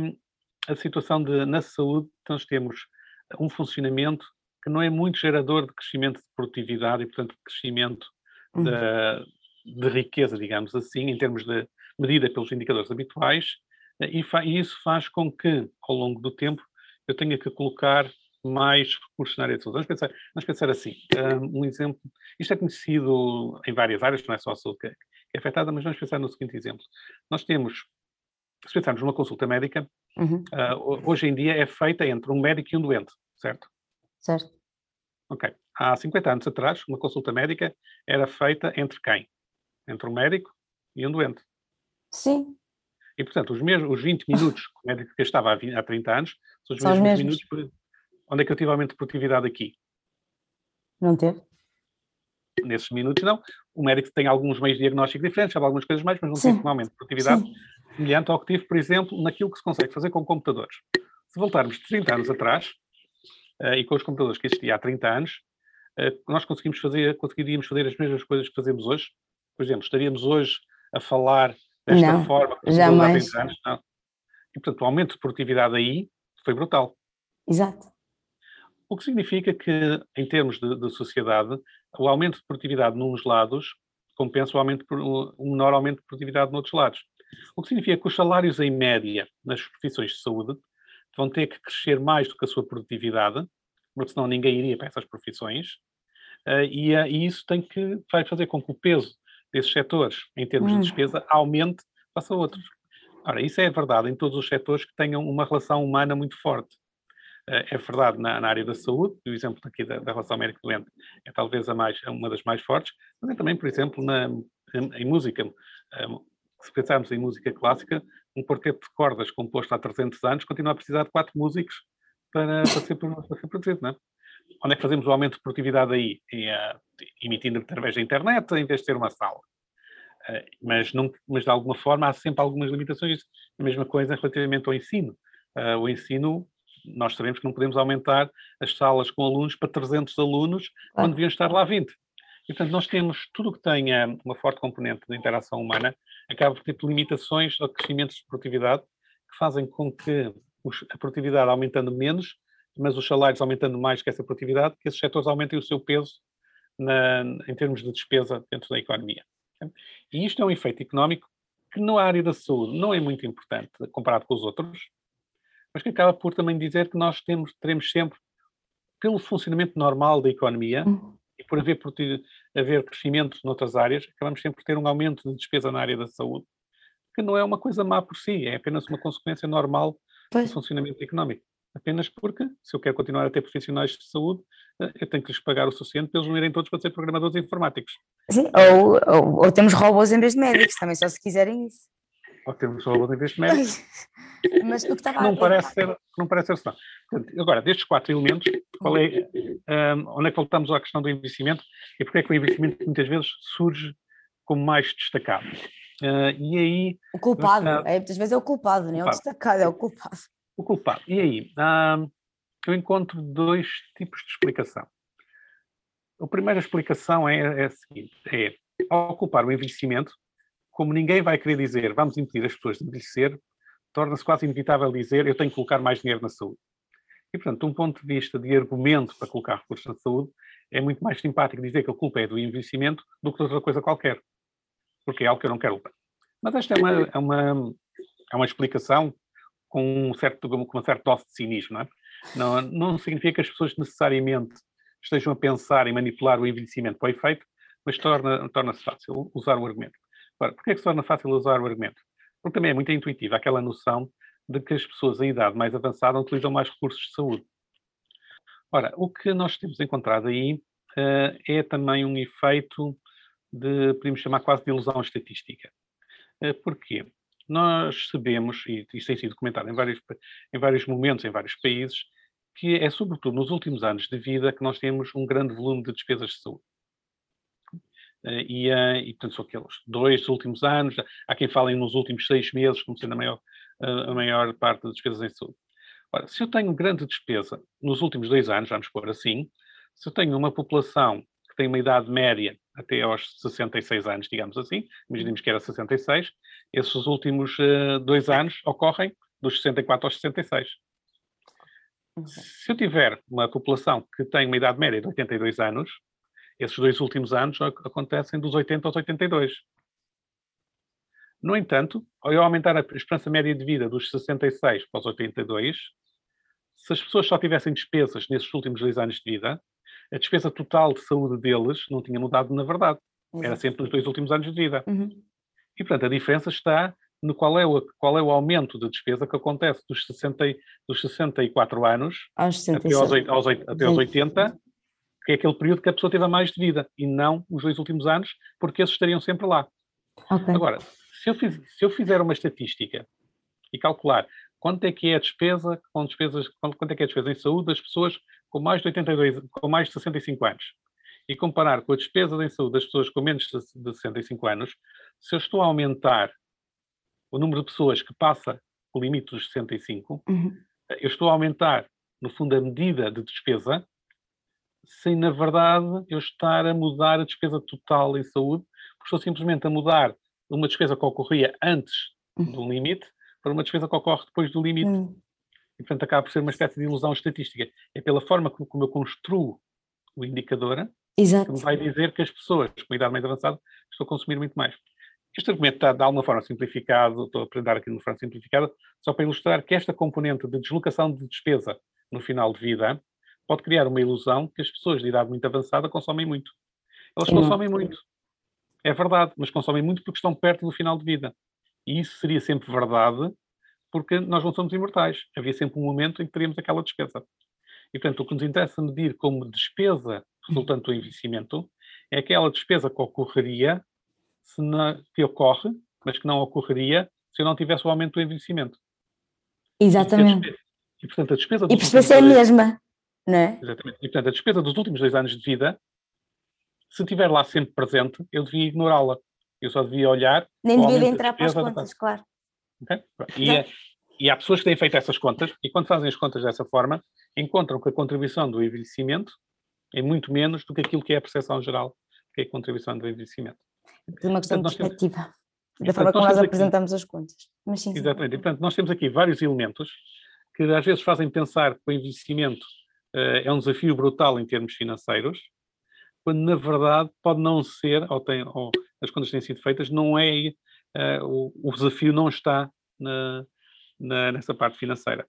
a situação de, na saúde, nós temos um funcionamento que não é muito gerador de crescimento de produtividade e, portanto, de crescimento uhum. de, de, riqueza, digamos assim, em termos de medida pelos indicadores habituais, e, e, isso faz com que, ao longo do tempo, eu tenha que colocar mais recursos na área de saúde. Vamos pensar, vamos pensar assim, um exemplo, isto é conhecido em várias áreas, não é só a saúde que é afetada, mas vamos pensar no seguinte exemplo. Nós temos, se pensarmos numa consulta médica, uhum. uh, hoje em dia é feita entre um médico e um doente, certo? Certo. Ok. Há 50 anos atrás, uma consulta médica era feita entre quem? Entre um médico e um doente. Sim. E, portanto, os, mesmos, os 20 minutos que o médico gastava há, 20, há 30 anos são os são mesmos, mesmos minutos. Onde é que eu tive aumento de produtividade aqui? Não teve. Nesses minutos, não. O médico tem alguns meios de diagnóstico diferentes, sabe algumas coisas mais, mas não Sim. teve um aumento de produtividade Sim. semelhante ao que tive, por exemplo, naquilo que se consegue fazer com computadores. Se voltarmos 30 anos atrás, uh, e com os computadores que existiam há 30 anos, uh, nós conseguimos fazer, conseguiríamos fazer as mesmas coisas que fazemos hoje. Por exemplo, estaríamos hoje a falar desta não, forma que jamais. há 30 anos. Não. E, portanto, o aumento de produtividade aí foi brutal. Exato. O que significa que, em termos de, de sociedade, o aumento de produtividade nos lados compensa o, aumento, o menor aumento de produtividade noutros lados. O que significa que os salários em média nas profissões de saúde vão ter que crescer mais do que a sua produtividade, porque senão ninguém iria para essas profissões, uh, e, uh, e, isso tem que, vai fazer com que o peso desses setores, em termos hum. de despesa, aumente face a outros. Ora, isso é verdade em todos os setores que tenham uma relação humana muito forte. Uh, é verdade na, na, área da saúde, o exemplo aqui da, da relação médico-doente é talvez a mais, uma das mais fortes, mas é também, por exemplo, na, em, em música. se pensarmos em música clássica, um quarteto de cordas composto há 300 anos continua a precisar de quatro músicos para, para, ser, para ser produzido, não é? Onde é que fazemos o aumento de produtividade aí? É, emitindo através da internet, em vez de ter uma sala. Uh, mas, não, mas, de alguma forma, há sempre algumas limitações. A mesma coisa relativamente ao ensino. Uh, o ensino, nós sabemos que não podemos aumentar as salas com alunos para 300 alunos, quando deviam estar lá 20. E, portanto, nós temos tudo o que tenha uma forte componente de interação humana, acaba por ter limitações ou crescimentos de produtividade que fazem com que a produtividade aumentando menos, mas os salários aumentando mais que essa produtividade, que esses setores aumentem o seu peso na, em termos de despesa dentro da economia. E isto é um efeito económico que na área da saúde não é muito importante comparado com os outros, mas que acaba por também dizer que nós temos, teremos sempre, pelo funcionamento normal da economia, uhum e por haver, por haver crescimento noutras áreas, acabamos sempre por ter um aumento de despesa na área da saúde, que não é uma coisa má por si, é apenas uma consequência normal pois. do funcionamento económico. Apenas porque, se eu quero continuar a ter profissionais de saúde, eh, eu tenho que lhes pagar o suficiente para eles não irem todos para ser programadores informáticos. Sim, ou, ou, ou temos robôs em vez de médicos, também só se quiserem isso. Pode ter um valor de investimento. <laughs> Mas o que estava não parece ser, não parece ser só. Agora, destes quatro elementos, qual é, um, onde é que voltamos à questão do investimento e porque é que o investimento muitas vezes surge como mais destacado? Uh, e aí... O culpado, é, muitas vezes é o culpado, não é o destacado, é o culpado. O culpado. E aí, um, eu encontro dois tipos de explicação. A primeira explicação é, é a seguinte, é, ao ocupar o envelhecimento, como ninguém vai querer dizer vamos impedir as pessoas de envelhecer, torna-se quase inevitável dizer eu tenho que colocar mais dinheiro na saúde. E, portanto, um ponto de vista de argumento para colocar recursos na saúde, é muito mais simpático dizer que a culpa é do envelhecimento do que de outra coisa qualquer, porque é algo que eu não quero lutar. Mas esta é uma, é uma, é uma explicação com, um certo, com uma certa dose de cinismo, não é? Não, não significa que as pessoas necessariamente estejam a pensar em manipular o envelhecimento para o efeito, mas torna-se torna fácil usar o argumento. Agora, porquê é que se torna fácil usar o argumento? Porque também é muito intuitiva aquela noção de que as pessoas em idade mais avançada utilizam mais recursos de saúde. Ora, o que nós temos encontrado aí uh, é também um efeito de, podemos chamar quase de ilusão estatística. Uh, porquê? Nós sabemos, e isto tem sido comentado em vários, em vários momentos, em vários países, que é sobretudo nos últimos anos de vida que nós temos um grande volume de despesas de saúde. Uh, e, uh, e, portanto, são aqueles dois últimos anos, há quem fale nos últimos seis meses, como sendo a maior, uh, a maior parte das despesas em saúde. Ora, se eu tenho grande despesa nos últimos dois anos, vamos pôr assim, se eu tenho uma população que tem uma idade média até aos 66 anos, digamos assim, imaginemos que era 66, esses últimos uh, dois anos ocorrem dos 64 aos 66. Se eu tiver uma população que tem uma idade média de 82 anos, esses dois últimos anos acontecem dos 80 aos 82. No entanto, ao aumentar a esperança média de vida dos 66 para os 82, se as pessoas só tivessem despesas nesses últimos dois anos de vida, a despesa total de saúde deles não tinha mudado na verdade. Era sempre nos dois últimos anos de vida. Uhum. E, portanto, a diferença está no qual é o, qual é o aumento de despesa que acontece dos, 60, dos 64 anos aos até, aos, aos, até aos 80, que é aquele período que a pessoa teve mais de vida, e não os dois últimos anos, porque esses estariam sempre lá. Okay. Agora, se eu, fiz, se eu fizer uma estatística e calcular quanto é que é a despesa, com despesas, quanto é que é a despesa em saúde das pessoas com mais de 82, com mais de 65 anos, e comparar com a despesa em saúde das pessoas com menos de 65 anos, se eu estou a aumentar o número de pessoas que passa o limite dos 65, uhum. eu estou a aumentar, no fundo, a medida de despesa, sem, na verdade, eu estar a mudar a despesa total em saúde, porque estou simplesmente a mudar uma despesa que ocorria antes uhum. do limite para uma despesa que ocorre depois do limite. Uhum. E, portanto, acaba por ser uma espécie de ilusão estatística. É pela forma como, eu construo o indicador Exato. que me vai dizer que as pessoas com idade mais avançada estão a consumir muito mais. Este argumento está de alguma forma simplificado, estou a apresentar aqui de uma forma simplificada, só para ilustrar que esta componente de deslocação de despesa no final de vida pode criar uma ilusão que as pessoas de idade muito avançada consomem muito. Elas consomem muito. É verdade, mas consomem muito porque estão perto do final de vida. E isso seria sempre verdade porque nós não somos imortais. Havia sempre um momento em que teríamos aquela despesa. E, portanto, o que nos interessa medir como despesa resultante do envelhecimento é aquela despesa que ocorreria, se não, que ocorre, mas que não ocorreria se eu não tivesse o aumento do envelhecimento. Exatamente. E, portanto, a despesa... E perceber se é a mesma, não é? Exatamente. E, portanto, a despesa dos últimos dois anos de vida, se estiver lá sempre presente, eu devia ignorá-la. Eu só devia olhar... Nem devia entrar para as contas, claro. Okay? E, é, e, há pessoas que têm feito essas contas e quando fazem as contas dessa forma, encontram que a contribuição do envelhecimento é muito menos do que aquilo que é a percepção geral que é a contribuição do envelhecimento. É uma questão portanto, de perspectiva, temos, da forma como nós apresentamos aqui, as contas. Mas, sim, exatamente, sim. e portanto nós temos aqui vários elementos que às vezes fazem pensar que o envelhecimento é um desafio brutal em termos financeiros, quando na verdade pode não ser, ou, tem, ou as contas têm sido feitas, não é uh, o, o, desafio não está na, na, nessa parte financeira.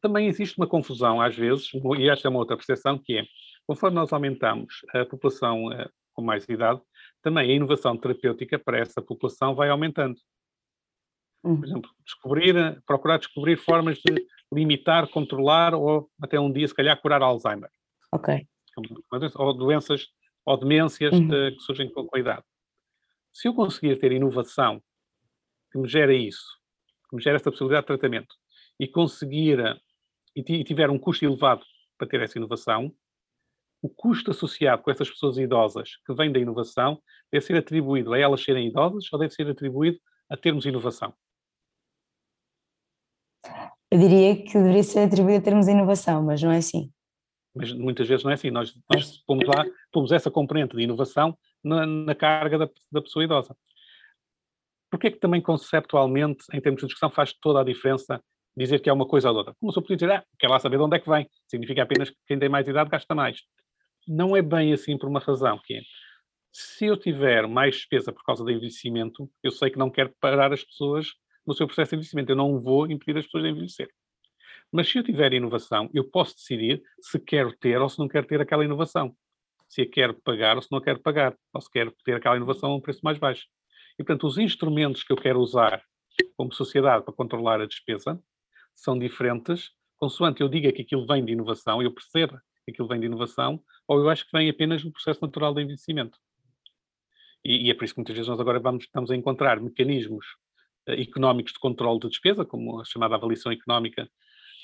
Também existe uma confusão, às vezes, e esta é uma outra percepção, que é, conforme nós aumentamos a população uh, com mais idade, também a inovação terapêutica para essa população vai aumentando. Por uhum. exemplo, descobrir, procurar descobrir formas de limitar, controlar ou até um dia, se calhar, curar Alzheimer. Ok. Ou doenças ou demências uhum. de, que surgem com a idade se eu conseguir ter inovação que me gera isso, que me gera essa possibilidade de tratamento, e conseguir, e tiver um custo elevado para ter essa inovação, o custo associado com essas pessoas idosas que vêm da inovação deve ser atribuído a elas serem idosas ou deve ser atribuído a termos inovação? Eu diria que deveria ser atribuído a termos inovação, mas não é assim. Mas muitas vezes não é assim. Nós, nós pomos lá, pomos essa componente de inovação na, na carga da, da pessoa idosa. Porquê é que também conceptualmente, em termos de discussão, faz toda a diferença dizer que é uma coisa ou outra? Como se eu podia dizer, ah, quer lá saber de onde é que vem. Significa apenas que quem tem mais idade gasta mais. Não é bem assim por uma razão, que é, se eu tiver mais despesa por causa do envelhecimento, eu sei que não quero parar as pessoas no seu processo de envelhecimento. Eu não vou impedir as pessoas de envelhecer. Mas se eu tiver inovação, eu posso decidir se quero ter ou se não quero ter aquela inovação. Se a quero pagar ou se não quero pagar. Ou se quero ter aquela inovação a um preço mais baixo. E, portanto, os instrumentos que eu quero usar como sociedade para controlar a despesa são diferentes, consoante eu diga que aquilo vem de inovação, eu perceba que aquilo vem de inovação, ou eu acho que vem apenas do processo natural de envelhecimento. E, e, é por isso que muitas vezes nós agora vamos, estamos a encontrar mecanismos económicos de controle de despesa, como a chamada avaliação económica,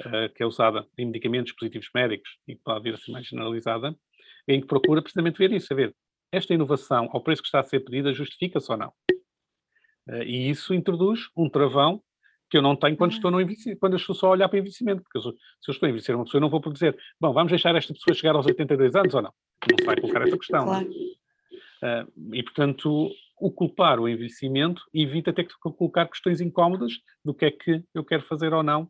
uh, que é usada em medicamentos, dispositivos médicos e pode vir a ser mais generalizada, em que procura precisamente ver isso, saber esta inovação ao preço que está a ser pedida justifica-se ou não. Uh, e isso introduz um travão que eu não tenho quando estou no envelhecimento, quando estou só a olhar para o envelhecimento, porque se eu estou a envelhecer uma pessoa, eu não vou dizer, bom, vamos deixar esta pessoa chegar aos 82 anos ou não? Não se vai colocar essa questão. É? Claro. E, portanto, o culpar o envelhecimento evita ter que colocar questões incómodas do que é que eu quero fazer ou não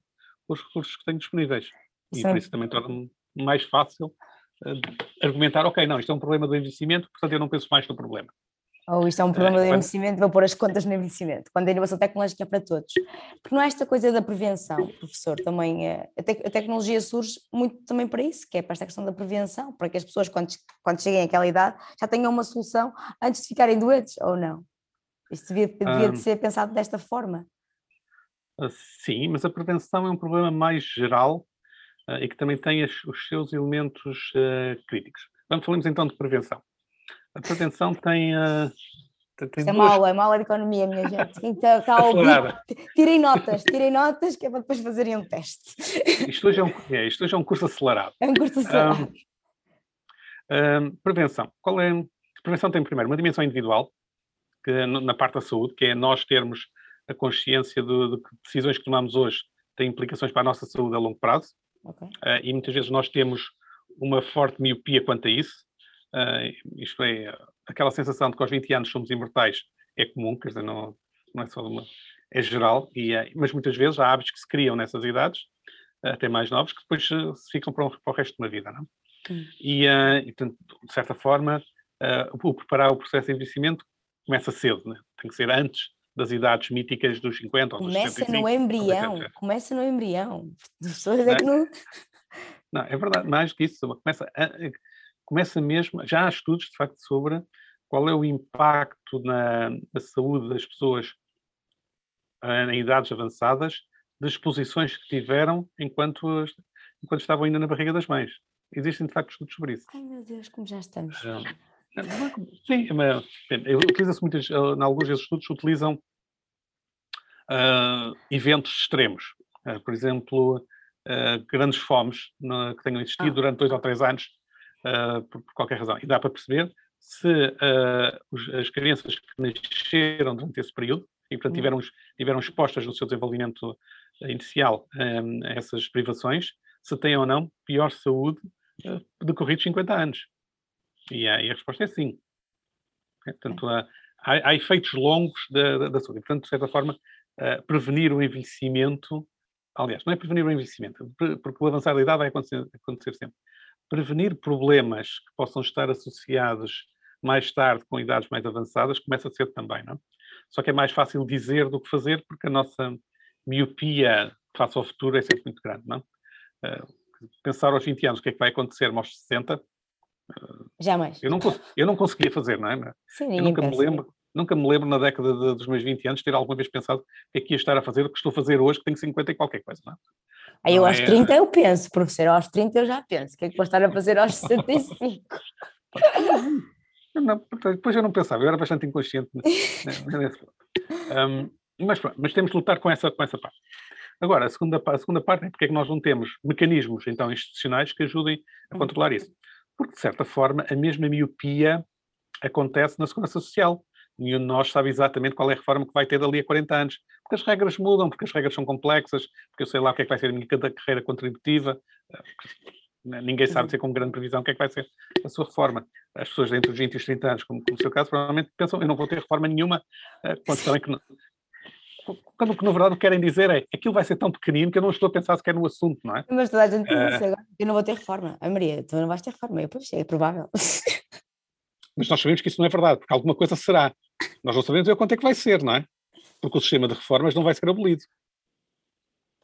com os recursos que tenho disponíveis. E por isso também torna-me mais fácil uh, argumentar, ok, não, isto é um problema do envelhecimento, portanto eu não penso mais no problema. Ou isto é um problema de envelhecimento, vou pôr as contas no envelhecimento, quando a inovação tecnológica é para todos. Porque não é esta coisa da prevenção, professor, também é, a, te, a, tecnologia surge muito também para isso, que é para esta questão da prevenção, para que as pessoas, quando, quando cheguem àquela idade, já tenham uma solução antes de ficarem doentes, ou não? Isto devia, devia de ser pensado desta forma. Ah, sim, mas a prevenção é um problema mais geral uh, e que também tem os, os seus elementos uh, críticos. Vamos falamos então de prevenção. A prevenção tem. Uh, tem é duas... é mala de economia, minha gente. Então, está a ouvir. Tirem notas, tirem notas, que é para depois fazerem um teste. Isto hoje é um, é, isto hoje é um curso acelerado. É um curso acelerado. Um, um, prevenção. Qual é? A prevenção tem primeiro uma dimensão individual, que, na parte da saúde, que é nós termos a consciência de, de que decisões que tomamos hoje têm implicações para a nossa saúde a longo prazo. Okay. Uh, e muitas vezes nós temos uma forte miopia quanto a isso. Uh, isto é, aquela sensação de que aos 20 anos somos imortais é comum, quer dizer, não, não é só uma. é geral, e é, mas muitas vezes há hábitos que se criam nessas idades, até mais novos, que depois uh, se ficam para, um, para, o resto da vida, não hum. E, uh, e, portanto, de certa forma, o preparar o processo de envelhecimento começa cedo, né? tem que ser antes das idades míticas dos 50 ou dos Começa 65, no embrião, começa no embrião. Pessoas é que não... Não, é verdade, mais que isso, começa começa mesmo, já há estudos de facto sobre qual é o impacto na, na saúde das pessoas uh, em idades avançadas das exposições que tiveram enquanto, enquanto estavam ainda na barriga das mães. Existem de facto estudos sobre isso. Ai meu Deus, como já estamos. Uh, sim, mas, utiliza-se muitas, uh, em alguns desses estudos utilizam uh, eventos extremos. Por exemplo, grandes fomes que tenham existido ah. durante dois ou três anos uh, por, por, qualquer razão. E dá para perceber se uh, os, as crianças que nasceram durante esse período e, portanto, tiveram, tiveram expostas no seu desenvolvimento inicial um, a essas privações, se têm ou não pior saúde uh, decorridos 50 anos. E a, e a, resposta é sim. É, portanto, há, há, efeitos longos da, da, da, saúde. portanto, de certa forma, uh, prevenir o envelhecimento, aliás, não é prevenir o envelhecimento, porque o avançar da idade vai acontecer, acontecer sempre prevenir problemas que possam estar associados mais tarde com idades mais avançadas começa a ser também, não? Só que é mais fácil dizer do que fazer porque a nossa miopia face ao futuro é sempre muito grande, não? Uh, pensar aos 20 anos o que é que vai acontecer aos 60 uh, Jamais. Eu não, eu não conseguia fazer, não é? Sim, eu nunca me lembro, nunca me lembro na década de, dos meus 20 anos ter alguma vez pensado o que é que ia estar a fazer o que estou a fazer hoje que tenho 50 e qualquer coisa, não é? Aí eu aos 30 é? eu penso, professor, aos 30 eu já penso, o que é que vou estar a fazer aos 65? <laughs> Não, depois eu não pensava, eu era bastante inconsciente <laughs> nesse ponto. Um, Mas, mas temos de lutar com essa, com essa parte. Agora, a segunda, a segunda parte é porque é que nós não temos mecanismos, então, institucionais que ajudem a controlar isso. Porque, de certa forma, a mesma miopia acontece na segurança social. Nenhum de nós sabe exatamente qual é a reforma que vai ter dali a 40 anos. Porque as regras mudam, porque as regras são complexas, porque eu sei lá o que é que vai ser a minha carreira contributiva. Ninguém sabe dizer com grande previsão o que é que vai ser a sua reforma. As pessoas entre os 20 e os 30 anos, como, como o seu caso, provavelmente pensam eu não vou ter reforma nenhuma, eh, quando sabem que não, quando o que na verdade querem dizer é aquilo vai ser tão pequenino que eu não estou a pensar sequer no assunto, não é? Mas toda a gente pensa, uh, agora eu não vou ter reforma. A Maria, tu não vais ter reforma. Eu, pois, é provável. <laughs> Mas nós sabemos que isso não é verdade, porque alguma coisa será. Nós não sabemos o quanto é que vai ser, não é? Porque o sistema de reformas não vai ser abolido.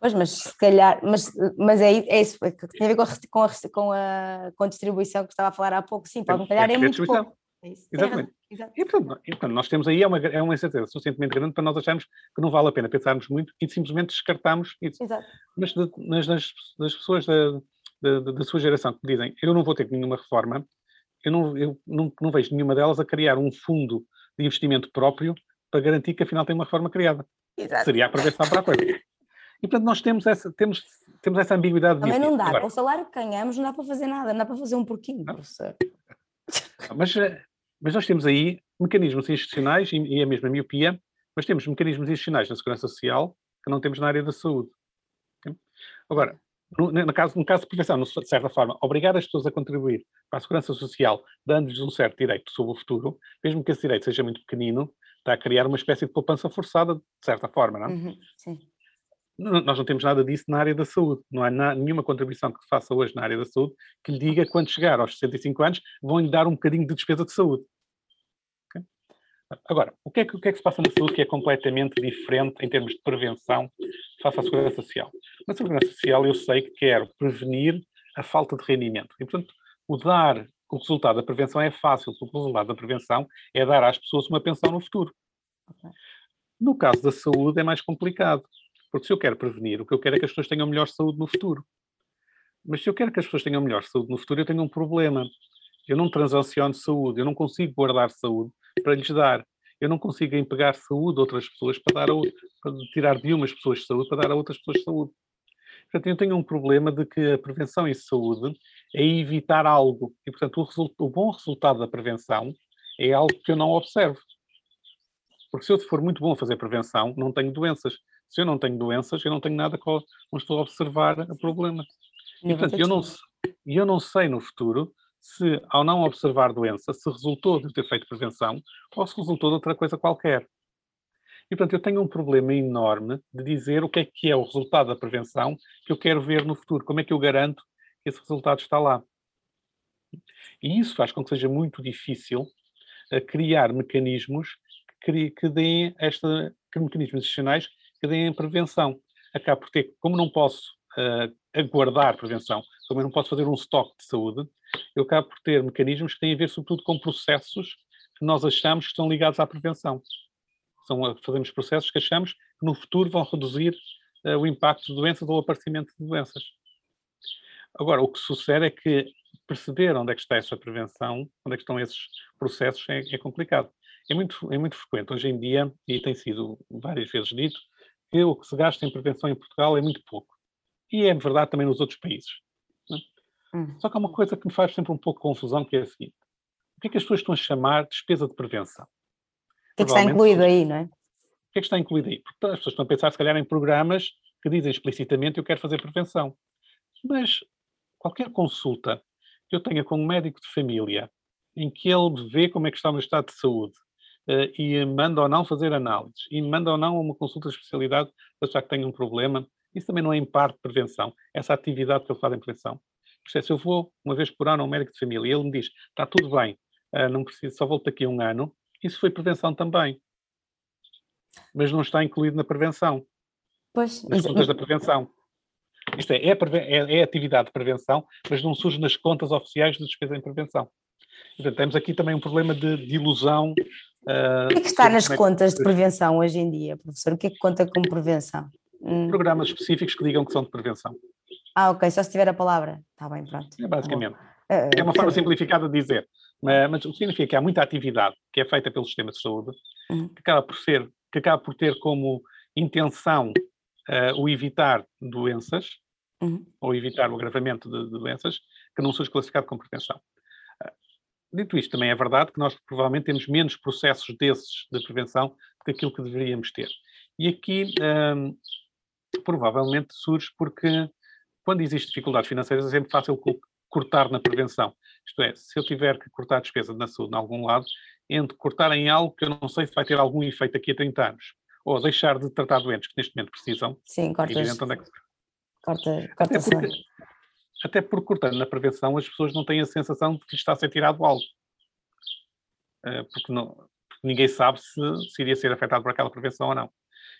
Pois, mas se calhar, mas, mas é, é isso, é que tem a ver com a, com, a, com, a, com a distribuição que estava a falar há pouco, sim, pode calhar é, é muito pouco. É Exatamente. Exato. E, portanto, e, portanto, nós temos aí é uma, é uma incerteza suficientemente grande para nós acharmos que não vale a pena pensarmos muito e simplesmente descartamos isso. Exato. Mas, de, mas das, das, pessoas da, da, da, sua geração que dizem eu não vou ter nenhuma reforma, eu, não, eu não, não vejo nenhuma delas a criar um fundo de investimento próprio para garantir que afinal tem uma reforma criada. Exato. Seria a prevenção para a coisa. E portanto nós temos essa, temos, temos essa ambiguidade. Também não dá, Agora, com o salário que ganhamos não dá para fazer nada, não dá para fazer um porquinho, professor. Mas eh, mas nós temos aí mecanismos institucionais, e, é a mesma miopia, mas temos mecanismos institucionais na segurança social que não temos na área da saúde. Agora, no, no, caso, no caso de prevenção, de certa forma, obrigar as pessoas a contribuir para a segurança social, dando-lhes um certo direito sobre o futuro, mesmo que esse direito seja muito pequenino, está a criar uma espécie de poupança forçada, de certa forma, não é? Uhum, sim. Nós não temos nada disso na área da saúde. Não há na, nenhuma contribuição que se faça hoje na área da saúde que lhe diga quando chegar aos 65 anos vão-lhe dar um bocadinho de despesa de saúde. Agora, o que, é que, o que, é que, se passa na saúde que é completamente diferente em termos de prevenção face à segurança social? Na segurança social eu sei que quero prevenir a falta de rendimento. E, portanto, o dar o resultado da prevenção é fácil, porque o resultado da prevenção é dar às pessoas uma pensão no futuro. No caso da saúde é mais complicado. Porque se eu quero prevenir, o que eu quero é que as pessoas tenham melhor saúde no futuro. Mas se eu quero que as pessoas tenham melhor saúde no futuro, eu tenho um problema. Eu não transaciono saúde, eu não consigo guardar saúde para lhes dar. Eu não consigo empregar saúde a outras pessoas para, dar a, para tirar de umas pessoas de saúde para dar a outras pessoas de saúde. Portanto, eu tenho um problema de que a prevenção em saúde é evitar algo. E, portanto, o, o bom resultado da prevenção é algo que eu não observo. Porque se eu for muito bom a fazer prevenção, não tenho doenças. Se eu não tenho doenças, eu não tenho nada com não estou a observar o problema. E, portanto, eu não, eu não sei no futuro se, ao não observar doença, se resultou de ter feito prevenção ou se resultou de outra coisa qualquer. E, portanto, eu tenho um problema enorme de dizer o que é que é o resultado da prevenção que eu quero ver no futuro. Como é que eu garanto que esse resultado está lá? E isso faz com que seja muito difícil uh, criar mecanismos que, deem esta, que mecanismos adicionais que deem prevenção. Acabo por ter, como não posso uh, aguardar prevenção, como eu não posso fazer um estoque de saúde, eu acabo por ter mecanismos que têm a ver sobretudo com processos que nós achamos que estão ligados à prevenção. São, fazemos processos que achamos que no futuro vão reduzir uh, o impacto de doenças ou o aparecimento de doenças. Agora, o que sucede é que perceber onde é que está essa prevenção, onde é que estão esses processos, é, é complicado. É muito, é muito frequente hoje em dia, e tem sido várias vezes dito, que o que se gasta em prevenção em Portugal é muito pouco. E é verdade também nos outros países. Hum. Só que há uma coisa que me faz sempre um pouco confusão, que é a seguinte. O que é que as pessoas estão a chamar de despesa de prevenção? O que é que está incluído aí, não é? O que é que está incluído aí? Porque as pessoas estão a pensar, se calhar, em programas que dizem explicitamente eu quero fazer prevenção. Mas qualquer consulta que eu tenha com um médico de família, em que ele vê como é que está o meu estado de saúde, uh, e manda ou não fazer análises, e manda ou não uma consulta de especialidade para achar que tem um problema, isso também não é em parte prevenção, essa atividade que ele faz em prevenção. Porque se eu vou uma vez por ano a um médico de família e ele me diz, está tudo bem, uh, não preciso, só volto daqui a um ano, isso foi prevenção também. Mas não está incluído na prevenção. Pois, nas contas da prevenção. Isto é, é, é, é, atividade de prevenção, mas não surge nas contas oficiais de despesa em prevenção. Portanto, temos aqui também um problema de, de ilusão Uh, o que é que está nas contas de prevenção hoje em dia, professor? O que é que conta como prevenção? Programas específicos que digam que são de prevenção. Ah, ok, só se tiver a palavra. Está bem, pronto. É basicamente. Uh, é uma forma simplificada de dizer. Mas, mas o que significa que há muita atividade que é feita pelo sistema de saúde, hum. que acaba por ser que acaba por ter como intenção uh, o evitar doenças, uhum. ou evitar o agravamento de, de, doenças, que não seja classificado como prevenção. Dito isto, também é verdade que nós provavelmente temos menos processos desses de prevenção do que aquilo que deveríamos ter. E aqui provavelmente surge porque quando existem dificuldades financeiras é sempre fácil cortar na prevenção. Isto é, se eu tiver que cortar a despesa na saúde em algum lado, entre cortar em algo que eu não sei se vai ter algum efeito daqui a 30 anos, ou deixar de tratar doentes que neste momento precisam. Sim, cortas. Onde é que... Corta, corta até, porque, até porque cortando na prevenção as pessoas não têm a sensação de que está a ser tirado algo. Uh, porque, não, porque ninguém sabe se, se iria ser afetado por aquela prevenção ou não.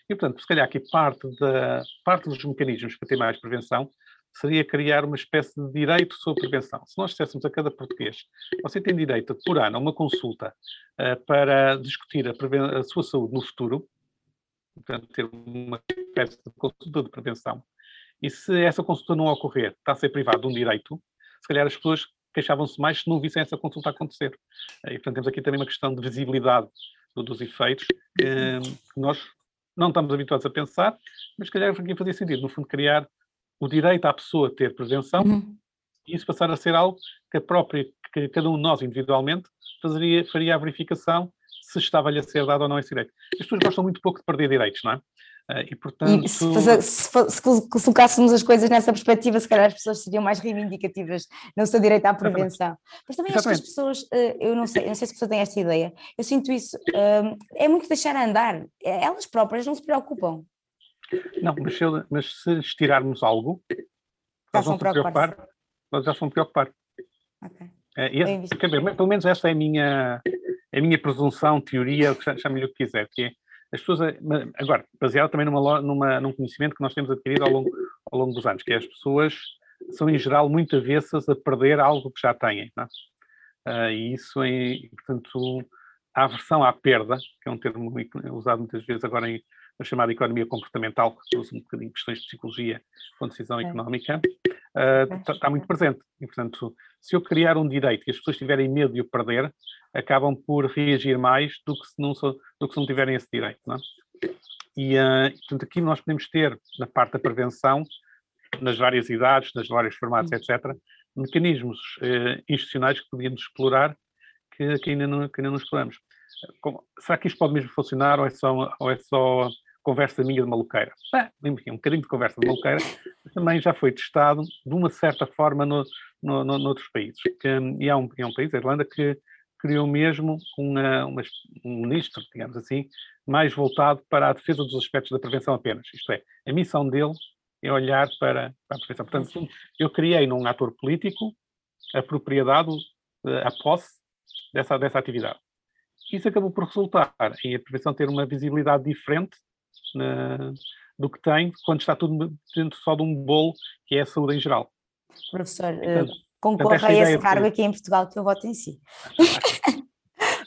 E, portanto, se calhar aqui parte, da, parte dos mecanismos para ter mais prevenção seria criar uma espécie de direito sobre prevenção. Se nós disséssemos a cada português, você tem direito por ano a uma consulta uh, para discutir a, a, sua saúde no futuro, portanto, ter uma espécie de consulta de prevenção, e se essa consulta não ocorrer, está a ser privado de um direito, se calhar as pessoas queixavam-se mais se não vissem essa consulta acontecer. Uh, e, portanto, temos aqui também uma questão de visibilidade do, dos efeitos uh, que nós não estamos habituados a pensar, mas se calhar aqui fazia sentido, no fundo, criar o direito à pessoa ter prevenção uhum. e isso passar a ser algo que a própria, que cada um de nós individualmente faria, faria a verificação se estava-lhe a ser dado ou não esse direito. As pessoas gostam muito pouco de perder direitos, não é? Uh, e, portanto... E se, se, se, se, colocássemos as coisas nessa perspectiva, se calhar as pessoas seriam mais reivindicativas no seu direito à prevenção. Mas também acho que as pessoas, uh, eu não sei, eu não sei se a pessoa tem esta ideia, eu sinto isso, uh, é muito deixar andar, elas próprias não se preocupam. Não, mas se, mas se estirarmos algo, nós vamos preocupar, nós já vamos preocupar. Ok. É, esse, pelo menos essa é a minha, é a minha presunção, teoria, chame-lhe o que quiser, que é as pessoas, eh, agora, baseado também numa, numa, num conhecimento que nós temos adquirido ao longo, ao longo dos anos, que é as pessoas são em geral muito avessas a perder algo que já têm. Não é? uh, e isso, é, portanto, a aversão à perda, que é um termo usado muitas vezes agora em, na chamada economia comportamental, que usa um bocadinho de questões de psicologia com decisão é. económica, está uh, tá muito presente. E, portanto, se eu criar um direito e as pessoas tiverem medo de o perder, acabam por reagir mais do que se não, do que se não tiverem esse direito. Não é? E, uh, portanto, aqui nós podemos ter, na parte da prevenção, nas várias idades, nas vários formatos, etc., mecanismos uh, institucionais que podíamos explorar que, que, ainda, não, que ainda não exploramos. Como, será que isto pode mesmo funcionar ou é só, ou é só conversa minha de maluqueira. Ah, um bocadinho de conversa de maluqueira, também já foi testado de uma certa forma no, no, no, noutros países. E há um, há um país, a Irlanda, que criou mesmo uma, uma, um ministro, digamos assim, mais voltado para a defesa dos aspectos da prevenção apenas. Isto é, a missão dele é olhar para, para a prevenção. Portanto, eu criei num ator político a propriedade, eh, a posse dessa, dessa atividade. Isso acabou por resultar em a prevenção ter uma visibilidade diferente na, do que tem quando está tudo dentro só de um bolo que é a saúde em geral. Professor, portanto, concorre a esse cargo aqui em Portugal que eu voto em si. <laughs>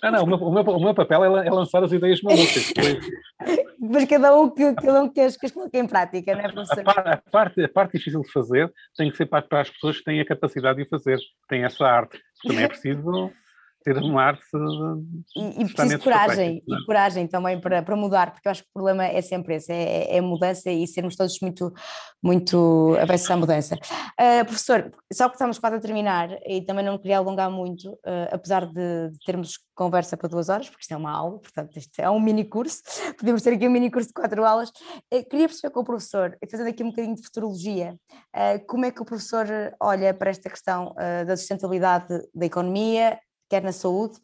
Ah, não, o meu, o meu, o meu papel é, é, lançar as ideias malucas. <laughs> Mas cada um que, cada um que as, que as coloque em prática, não é, professor? A, a, parte, a parte difícil de fazer tem que ser para, para as pessoas que têm a capacidade de fazer, têm essa arte. Também é preciso ter um ar e, e preciso coragem e é? coragem também para, para mudar porque eu acho que o problema é sempre esse é, é mudança e sermos todos muito muito avessos à mudança uh, professor só que estamos quase a terminar e também não queria alongar muito uh, apesar de, de, termos conversa para duas horas porque isto é uma aula portanto isto é um mini curso <laughs> podemos ter aqui um mini curso de quatro aulas uh, queria perceber com o professor fazendo aqui um bocadinho de futurologia como é que o professor olha para esta questão da sustentabilidade da economia quer na saúde,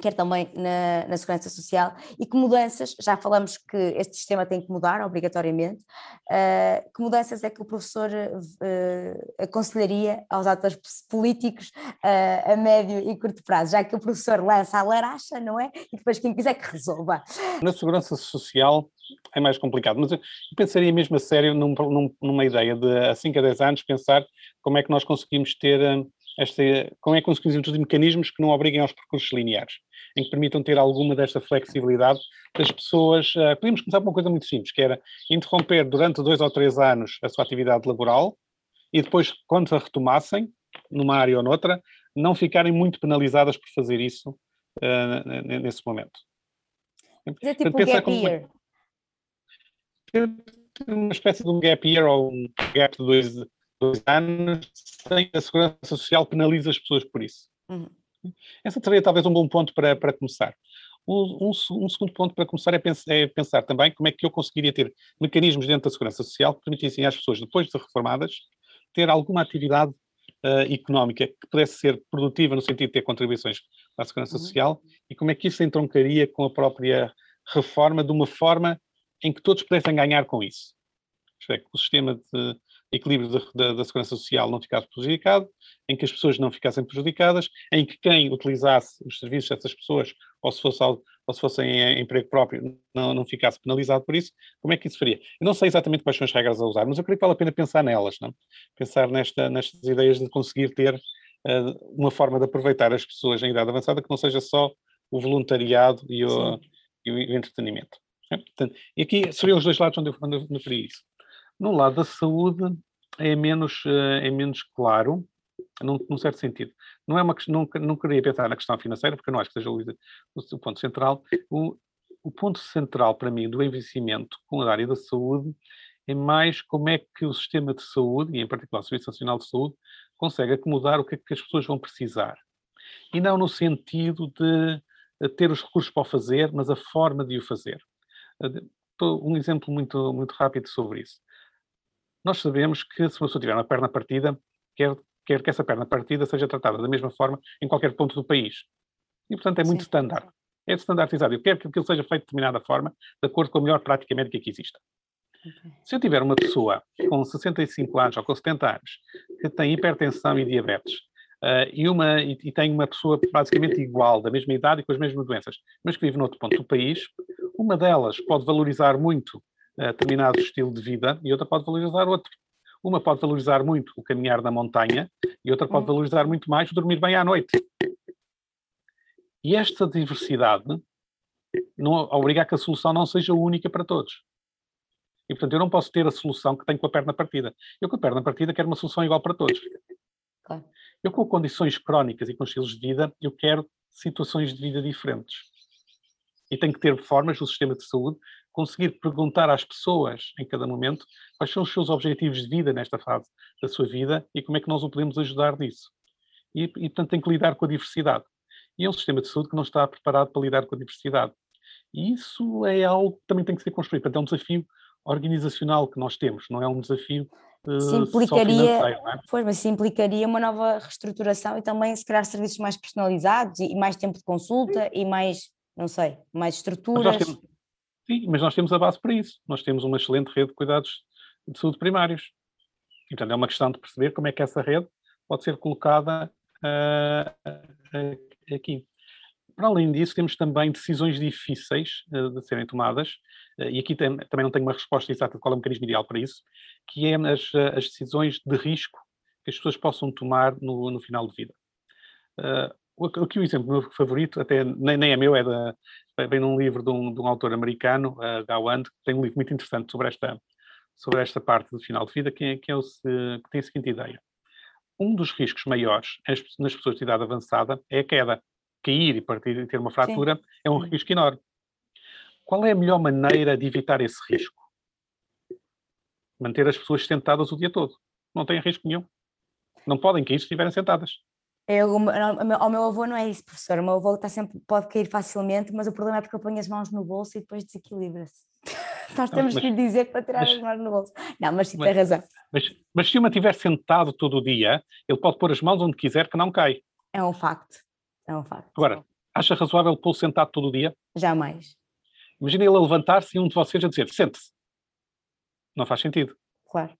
quer também na, na, segurança social, e que mudanças, já falamos que este sistema tem que mudar obrigatoriamente, uh, que mudanças é que o professor uh, aconselharia aos atores políticos uh, a médio e curto prazo, já que o professor lança a laracha, não é? E depois quem quiser que resolva. Na segurança social é mais complicado, mas eu pensaria mesmo a sério num, num, numa ideia de, a 5 a 10 anos, pensar como é que nós conseguimos ter esta, como é que conseguimos introduzir mecanismos que não obriguem aos percursos lineares, em que permitam ter alguma desta flexibilidade das pessoas. Uh, podíamos começar por uma coisa muito simples, que era interromper durante dois ou três anos a sua atividade laboral e depois, quando a retomassem, numa área ou noutra, não ficarem muito penalizadas por fazer isso uh, nesse momento. É tipo um gap year. Uma espécie de um gap year ou um gap de dois, dois anos, sem a Segurança Social penaliza as pessoas por isso. Uhum. Essa seria talvez um bom ponto para, para começar. Um, um, um, segundo ponto para começar é pensar, é pensar, também como é que eu conseguiria ter mecanismos dentro da segurança social que permitissem às pessoas, depois de reformadas, ter alguma atividade uh, económica que pudesse ser produtiva no sentido de ter contribuições para a segurança uhum. social e como é que isso entroncaria com a própria reforma de uma forma em que todos pudessem ganhar com isso. Isto é, que o sistema de equilíbrio da, da, da, segurança social não ficasse prejudicado, em que as pessoas não ficassem prejudicadas, em que quem utilizasse os serviços dessas pessoas, ou se, fosse, ou se fossem em emprego próprio, não, não ficasse penalizado por isso, como é que isso faria? Eu não sei exatamente quais são as regras a usar, mas eu creio que vale a pena pensar nelas, não? pensar nesta, nestas ideias de conseguir ter uh, uma forma de aproveitar as pessoas em idade avançada que não seja só o voluntariado e o, e o, entretenimento. É? Portanto, e aqui seriam os dois lados onde eu, onde eu referi isso. No lado da saúde é menos, eh, é menos claro, num, num certo sentido. Não, é uma, não, não queria pensar na questão financeira, porque eu não acho que seja o, o, ponto central. O, o ponto central para mim do envelhecimento com a área da saúde é mais como é que o sistema de saúde, e em particular o Serviço Nacional de Saúde, consegue acomodar o que é que as pessoas vão precisar. E não no sentido de eh, ter os recursos para o fazer, mas a forma de o fazer. Eh, um exemplo muito, muito rápido sobre isso nós sabemos que se uma pessoa tiver uma perna partida, quer, quer que essa perna partida seja tratada da mesma forma em qualquer ponto do país. E, portanto, é muito standard. É standardizado. Eu quero que aquilo seja feito de determinada forma, de acordo com a melhor prática médica que exista. Okay. Se eu tiver uma pessoa com 65 anos ou com 70 anos que tem hipertensão e diabetes uh, e, uma, e, e, tem uma pessoa basicamente igual, da mesma idade e com as mesmas doenças, mas que vive noutro ponto do país, uma delas pode valorizar muito determinado estilo de vida e outra pode valorizar outro. Uma pode valorizar muito o caminhar na montanha e outra pode hum. valorizar muito mais o dormir bem à noite. E esta diversidade não obriga a que a solução não seja única para todos. E, portanto, eu não posso ter a solução que tenho com a perna partida. Eu, com a perna partida, quero uma solução igual para todos. Claro. Eu, com condições crónicas e com estilos de vida, eu quero situações de vida diferentes. E tenho que ter formas do sistema de saúde conseguir perguntar às pessoas em cada momento quais são os seus objetivos de vida nesta fase da sua vida e como é que nós o podemos ajudar nisso. E, e portanto, tem que lidar com a diversidade. E é um sistema de saúde que não está preparado para lidar com a diversidade. E isso é algo que também tem que ser construído. Portanto, é um desafio organizacional que nós temos, não é um desafio uh, implicaria, é? Pois, mas isso implicaria uma nova reestruturação e também se criar serviços mais personalizados e, mais tempo de consulta Sim. e mais, não sei, mais estruturas. Sim, mas nós temos a base para isso. Nós temos uma excelente rede de cuidados de saúde primários. E, portanto, é uma questão de perceber como é que essa rede pode ser colocada uh, aqui. Para além disso, temos também decisões difíceis uh, de serem tomadas, uh, e aqui tem, também não tenho uma resposta exata de qual é o mecanismo ideal para isso, que é as, as decisões de risco que as pessoas possam tomar no, no final de vida. Aqui o exemplo meu favorito, até nem, nem é meu, é da, vem num livro de um, de um autor americano, uh, Gawand, que tem um livro muito interessante sobre esta, sobre esta parte do final de vida, que, é, que, é o, que tem a seguinte ideia. Um dos riscos maiores nas pessoas de idade avançada é a queda. Cair e partir e ter uma fratura Sim. é um risco enorme. Qual é a melhor maneira de evitar esse risco? Manter as pessoas sentadas o dia todo. Não têm risco nenhum. Não podem cair se estiverem sentadas. Eu, ao meu avô não é isso, professor. O meu avô está sempre, pode cair facilmente, mas o problema é porque eu ponho as mãos no bolso e depois desequilibra-se. <laughs> Nós temos mas, que lhe dizer para tirar mas, as mãos no bolso. Não, mas sim, tem razão. Mas, mas se uma estiver sentado todo o dia, ele pode pôr as mãos onde quiser que não cai. É um facto. É um facto. Agora, acha razoável pô-lo sentado todo o dia? Jamais. Imagina ele a levantar-se e um de vocês a dizer, sente-se. Não faz sentido. Claro.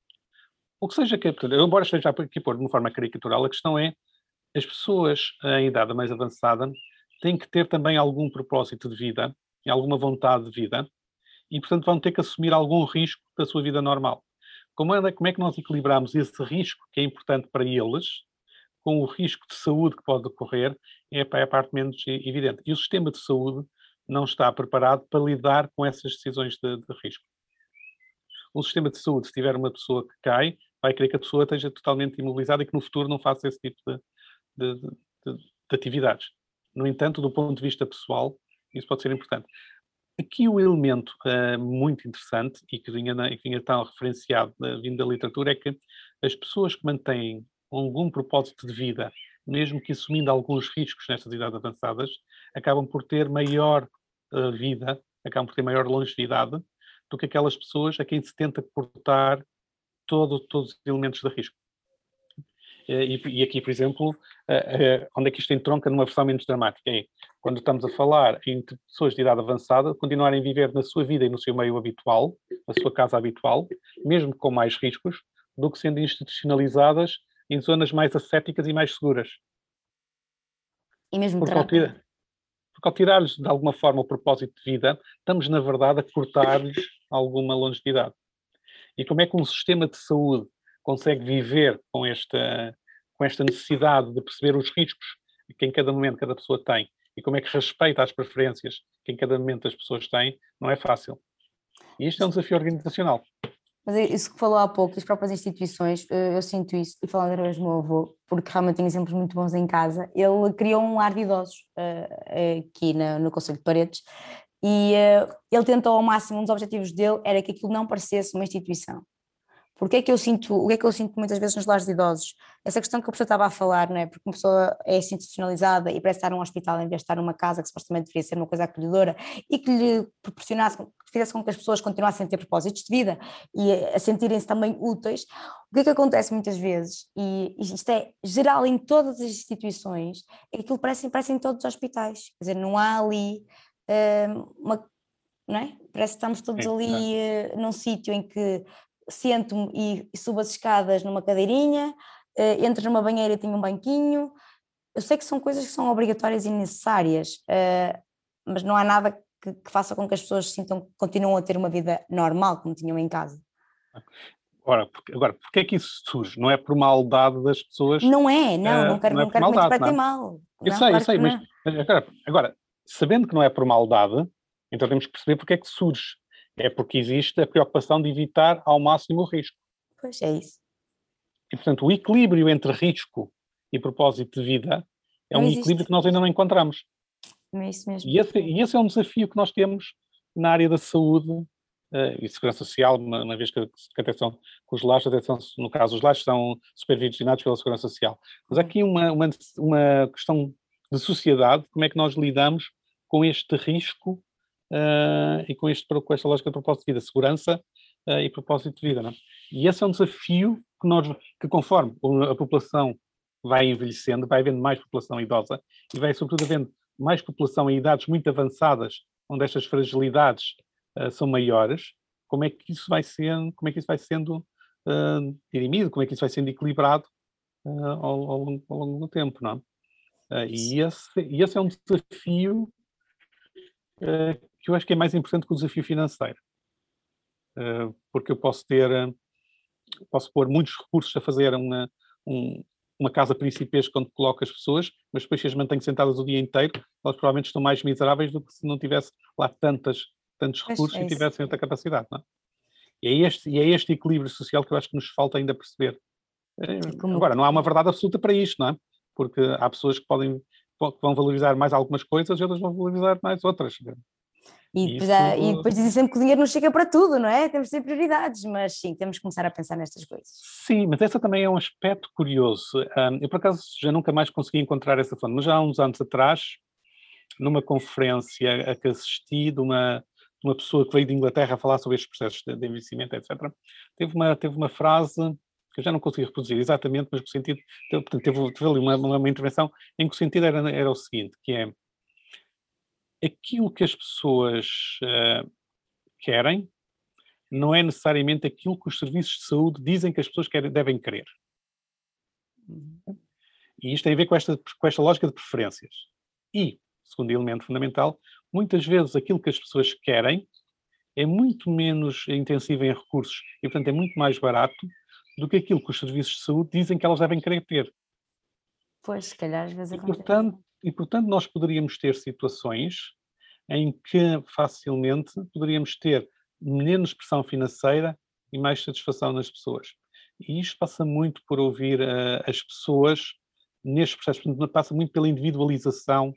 O que seja que, embora esteja aqui pôr de uma forma caricatural, a questão é as pessoas em idade mais avançada têm que ter também algum propósito de vida, alguma vontade de vida, e portanto vão ter que assumir algum risco da sua vida normal. Como é, como é que nós equilibramos esse risco, que é importante para eles, com o risco de saúde que pode ocorrer, é, é a parte menos evidente. E o sistema de saúde não está preparado para lidar com essas decisões de, de risco. Um sistema de saúde, se tiver uma pessoa que cai, vai querer que a pessoa esteja totalmente imobilizada e que no futuro não faça esse tipo de, de, de, de atividades. No entanto, do ponto de vista pessoal, isso pode ser importante. Aqui o elemento uh, muito interessante e que vinha, que vinha tão referenciado uh, vindo da literatura é que as pessoas que mantêm algum propósito de vida, mesmo que assumindo alguns riscos nestas idades avançadas, acabam por ter maior uh, vida, acabam por ter maior longevidade do que aquelas pessoas a quem se tenta cortar todo, todos os elementos de risco. E, e, aqui, por exemplo, onde é que isto entronca numa versão menos dramática? É quando estamos a falar entre pessoas de idade avançada, continuarem a viver na sua vida e no seu meio habitual, na sua casa habitual, mesmo com mais riscos, do que sendo institucionalizadas em zonas mais ascéticas e mais seguras. E mesmo porque ao, tirar, porque ao tirar-lhes de alguma forma o propósito de vida, estamos na verdade a cortar-lhes alguma longevidade. E como é que um sistema de saúde consegue viver com esta, com esta necessidade de perceber os riscos que em cada momento cada pessoa tem e como é que respeita as preferências que em cada momento as pessoas têm, não é fácil. E isto é um desafio organizacional. Mas é isso que falou há pouco, as próprias instituições, eh, eu sinto isso, e falando através do meu avô, porque realmente tenho exemplos muito bons em casa, ele criou um ar de idosos uh, aqui no, Conselho de Paredes, e ele tentou ao máximo, um dos objetivos dele era que aquilo não parecesse uma instituição. Porque é que eu sinto, o que é que eu sinto muitas vezes nos lares de idosos? Essa questão que a pessoa estava a falar, não é? Porque uma pessoa é institucionalizada e parece estar num hospital em vez de estar numa casa que supostamente deveria ser uma coisa acolhedora e que lhe proporcionasse, que fizesse com que as pessoas continuassem a ter propósitos de vida e a sentirem-se também úteis. O que é que acontece muitas vezes, e isto é geral em todas as instituições, é que aquilo parece, parece em todos os hospitais. Quer dizer, não há ali hum, uma não é? Parece que estamos todos ali uh, num sítio em que sento-me e, e, subo as escadas numa cadeirinha, uh, entro numa banheira e tenho um banquinho. Eu sei que são coisas que são obrigatórias e necessárias, uh, mas não há nada que, que, faça com que as pessoas sintam que continuam a ter uma vida normal, como tinham em casa. Ora, porque, agora, porque é que isso surge? Não é por maldade das pessoas? Não é, não, uh, não quero, não, é não quero maldade, que me interpretem mal. Eu sei, eu sei, mas, mas agora, agora, sabendo que não é por maldade, então temos que perceber porque é que surge. É porque existe a preocupação de evitar ao máximo o risco. Pois é isso. E, portanto, o equilíbrio entre risco e propósito de vida é não um existe. equilíbrio que nós ainda não encontramos. É isso mesmo. E esse, e esse, é um desafio que nós temos na área da saúde uh, e segurança social, uma, uma vez que, que atenção os lares, atenção, no caso, os lares são supervisionados pela segurança social. Mas há aqui uma, uma, uma questão de sociedade, como é que nós lidamos com este risco uh, e com, este, com esta lógica de propósito de vida, segurança uh, e propósito de vida. Não? É? E esse é um desafio que, nós, que conforme a população vai envelhecendo, vai havendo mais população idosa e vai sobretudo havendo mais população em idades muito avançadas, onde estas fragilidades uh, são maiores, como é que isso vai sendo, como é que isso vai sendo uh, dirimido, como é que isso vai sendo equilibrado uh, ao, ao, longo, ao, longo, do tempo, não é? e, esse, e esse é um desafio que eu acho que é mais importante que o desafio financeiro. Uh, porque eu posso ter, uh, posso pôr muitos recursos a fazer uma, um, uma casa principesca onde coloco as pessoas, mas depois se as mantenho sentadas o dia inteiro, elas provavelmente estão mais miseráveis do que se não tivesse lá tantas, tantos recursos é e tivessem outra capacidade. Não é? E, é este, e é este equilíbrio social que eu acho que nos falta ainda perceber. Uh, agora, não há uma verdade absoluta para isto, não é? Porque há pessoas que podem que vão valorizar mais algumas coisas e outras vão valorizar mais outras. E depois, Isso... e depois dizem sempre que o dinheiro não chega para tudo, não é? Temos de ter prioridades, mas sim, temos que começar a pensar nestas coisas. Sim, mas essa também é um aspecto curioso. Eu, por acaso, já nunca mais consegui encontrar essa fonte, mas já há uns anos atrás, numa conferência a que assisti de uma, uma pessoa que veio de Inglaterra a falar sobre estes processos de, de envelhecimento, etc., teve uma, teve uma frase que eu já não consegui reproduzir exatamente, mas no sentido, teve, teve, teve ali uma, uma, intervenção em que o sentido era, era o seguinte, que é aquilo que as pessoas uh, querem não é necessariamente aquilo que os serviços de saúde dizem que as pessoas querem, devem querer. E isto tem a ver com esta, com esta lógica de preferências. E, segundo elemento fundamental, muitas vezes aquilo que as pessoas querem é muito menos intensivo em recursos e, portanto, é muito mais barato do que aquilo que os serviços de saúde dizem que elas devem querer ter. Pois, se calhar às vezes e, portanto, e, portanto, nós poderíamos ter situações em que facilmente poderíamos ter menos pressão financeira e mais satisfação nas pessoas. E isto passa muito por ouvir uh, as pessoas neste processo, passa muito pela individualização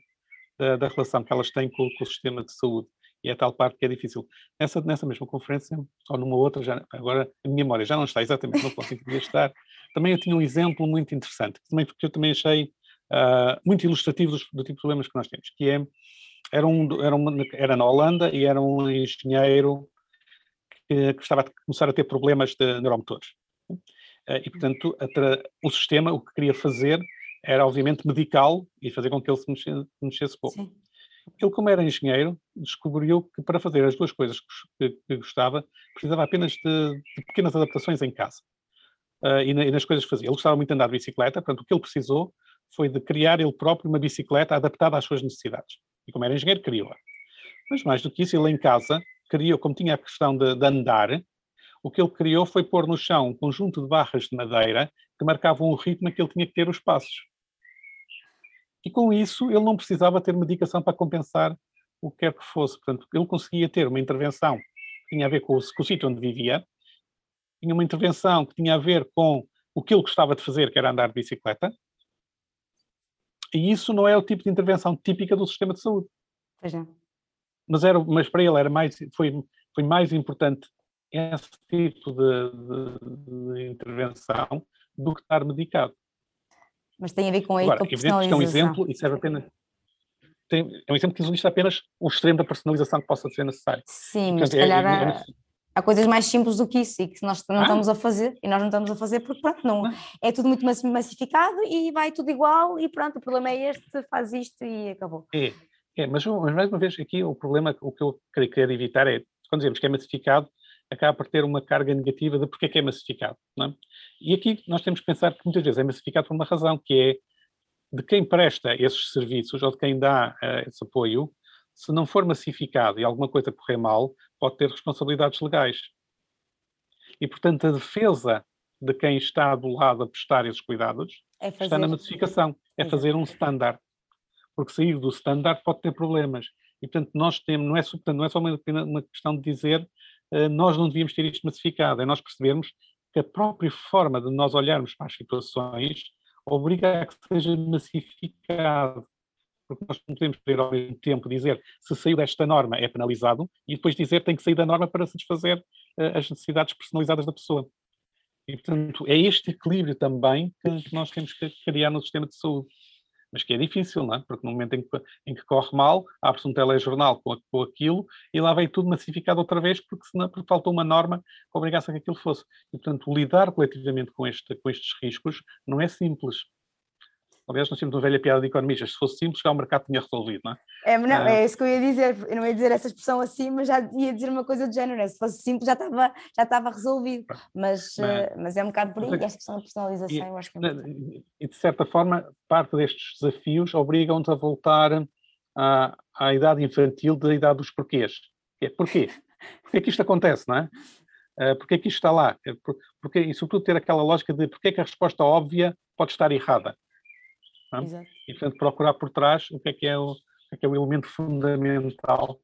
da, da relação que elas têm com, com, o sistema de saúde. e é tal parte que é difícil. Nessa, nessa mesma conferência, ou numa outra, já, agora a minha memória já não está exatamente no ponto em que devia estar, também eu tinha um exemplo muito interessante, também, que eu também achei uh, muito ilustrativo do, do, tipo de problemas que nós temos, que é, era, um, era, uma, era na Holanda e era um engenheiro que, que estava a começar a ter problemas de neuromotores. Uh, e, portanto, o sistema, o que queria fazer era, obviamente, medicá-lo e fazer com que ele se mexesse, mexesse pouco. Sim. Ele, como era engenheiro, descobriu que para fazer as duas coisas que, que gostava, precisava apenas de, de, pequenas adaptações em casa. Uh, e, na, e, nas coisas que fazia. Ele gostava muito de andar de bicicleta, portanto, o que ele precisou foi de criar ele próprio uma bicicleta adaptada às suas necessidades. E como era engenheiro, criou-a. Mas mais do que isso, ele em casa criou, como tinha a questão de, de andar, o que ele criou foi pôr no chão um conjunto de barras de madeira que marcavam o ritmo que ele tinha que ter os passos. E com isso ele não precisava ter medicação para compensar o que quer que fosse. Portanto, ele conseguia ter uma intervenção que tinha a ver com o, com o sítio onde vivia, tinha uma intervenção que tinha a ver com o que ele gostava de fazer, que era andar de bicicleta, e isso não é o tipo de intervenção típica do sistema de saúde. Pois é. Mas, era, mas para ele era mais, foi, foi mais importante esse tipo de, de, de intervenção do que estar medicado. Mas tem a ver com a Agora, evidente que é um exemplo e serve apenas. Tem, é um exemplo que existe apenas o extremo da personalização que possa ser necessário. Sim, Portanto, mas se é, calhar é, há, há, coisas mais simples do que isso e que nós não ah? estamos a fazer e nós não estamos a fazer porque pronto, não, não, é tudo muito massificado e vai tudo igual e pronto, o problema é este, faz isto e acabou. É, é mas, mas mais uma vez aqui o problema, o que eu queria evitar é, quando dizemos que é massificado, acaba por ter uma carga negativa de porque é que é massificado. É? E aqui nós temos que pensar que muitas vezes é massificado por uma razão, que é de quem presta esses serviços ou de quem dá uh, esse apoio, se não for massificado e alguma coisa correr mal, pode ter responsabilidades legais. E, portanto, a defesa de quem está do lado a prestar esses cuidados é está na massificação, é fazer um standard. Porque sair do standard pode ter problemas. E, portanto, nós temos, não é, portanto, não é só uma, uma questão de dizer eh, nós não devíamos ter isto massificado, é nós percebermos que a própria forma de nós olharmos para as situações obriga a que seja massificado. Porque nós não podemos querer ao mesmo tempo dizer se saiu desta norma é penalizado e depois dizer tem que sair da norma para satisfazer uh, as necessidades personalizadas da pessoa. E, portanto, é este equilíbrio também que nós temos que criar no sistema de saúde mas que é difícil, não é? Porque no momento em que, em que corre mal, abre-se um telejornal com, com aquilo e lá vem tudo massificado outra vez porque, senão, porque faltou uma norma que obrigasse a que aquilo fosse. E, portanto, lidar coletivamente com, este, com estes riscos não é simples. Aliás, nós temos uma velha piada de economistas. Se fosse simples, já o mercado tinha resolvido, não é? É, não, ah. é isso que eu ia dizer. Eu não ia dizer essa expressão assim, mas já ia dizer uma coisa do género. Né? Se fosse simples, já estava, já estava resolvido. Mas, mas, uh, mas é um bocado por aí. Esta questão da personalização, e, eu acho que é muito... E, de certa forma, parte destes desafios obrigam-nos a voltar à, à idade infantil da idade dos porquês. É porquê? Porquê é que isto acontece, não é? Uh, porque é que isto está lá? É porque, e sobretudo ter aquela lógica de porque é que a resposta óbvia pode estar errada. É? E, portanto, procurar por trás o que é que é o, o, é que é o elemento fundamental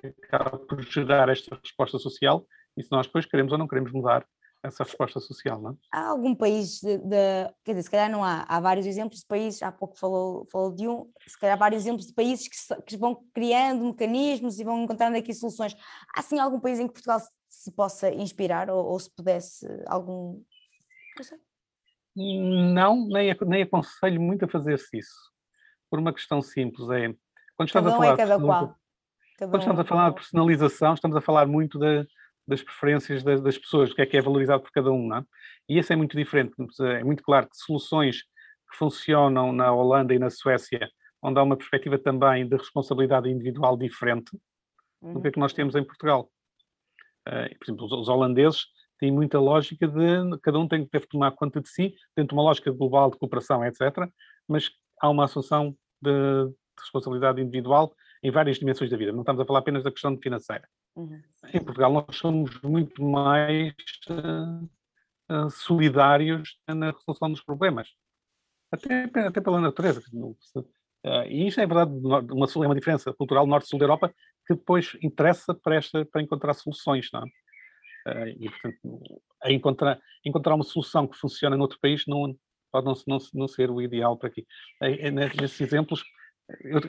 que acaba por gerar esta resposta social e se nós depois queremos ou não queremos mudar essa resposta social, não é? Há algum país de, de, quer dizer, se calhar não há, há vários exemplos de países, há pouco falou, falou de um, se calhar há vários exemplos de países que, que vão criando mecanismos e vão encontrando aqui soluções. Há sim algum país em que Portugal se, se possa inspirar ou, ou, se pudesse algum... Não sei. Não, nem, nem aconselho muito a fazer-se isso. Por uma questão simples, é quando estamos cada a falar é cada qual. Cada quando estamos um a falar de personalização, estamos a falar muito da, das preferências das, das, pessoas, do que é que é valorizado por cada um, não é? E isso é muito diferente. É muito claro que soluções que funcionam na Holanda e na Suécia, onde há uma perspectiva também de responsabilidade individual diferente uhum. do que é que nós temos em Portugal. Uh, por exemplo, os, os holandeses tem muita lógica de cada um tem que deve tomar conta de si, dentro de uma lógica global de cooperação, etc. Mas há uma assunção de, de responsabilidade individual em várias dimensões da vida. Não estamos a falar apenas da questão financeira. Uhum. Em Portugal nós somos muito mais uh, uh, solidários na resolução dos problemas, até, até pela natureza. Uh, e isso é verdade, uma, é uma diferença cultural norte-sul da Europa que depois interessa para, esta, para encontrar soluções. Não é? Eh, e, portanto, encontrar, encontrar uma solução que funciona noutro país não, pode não, não, não ser o ideal para aqui. Nesses exemplos, eu,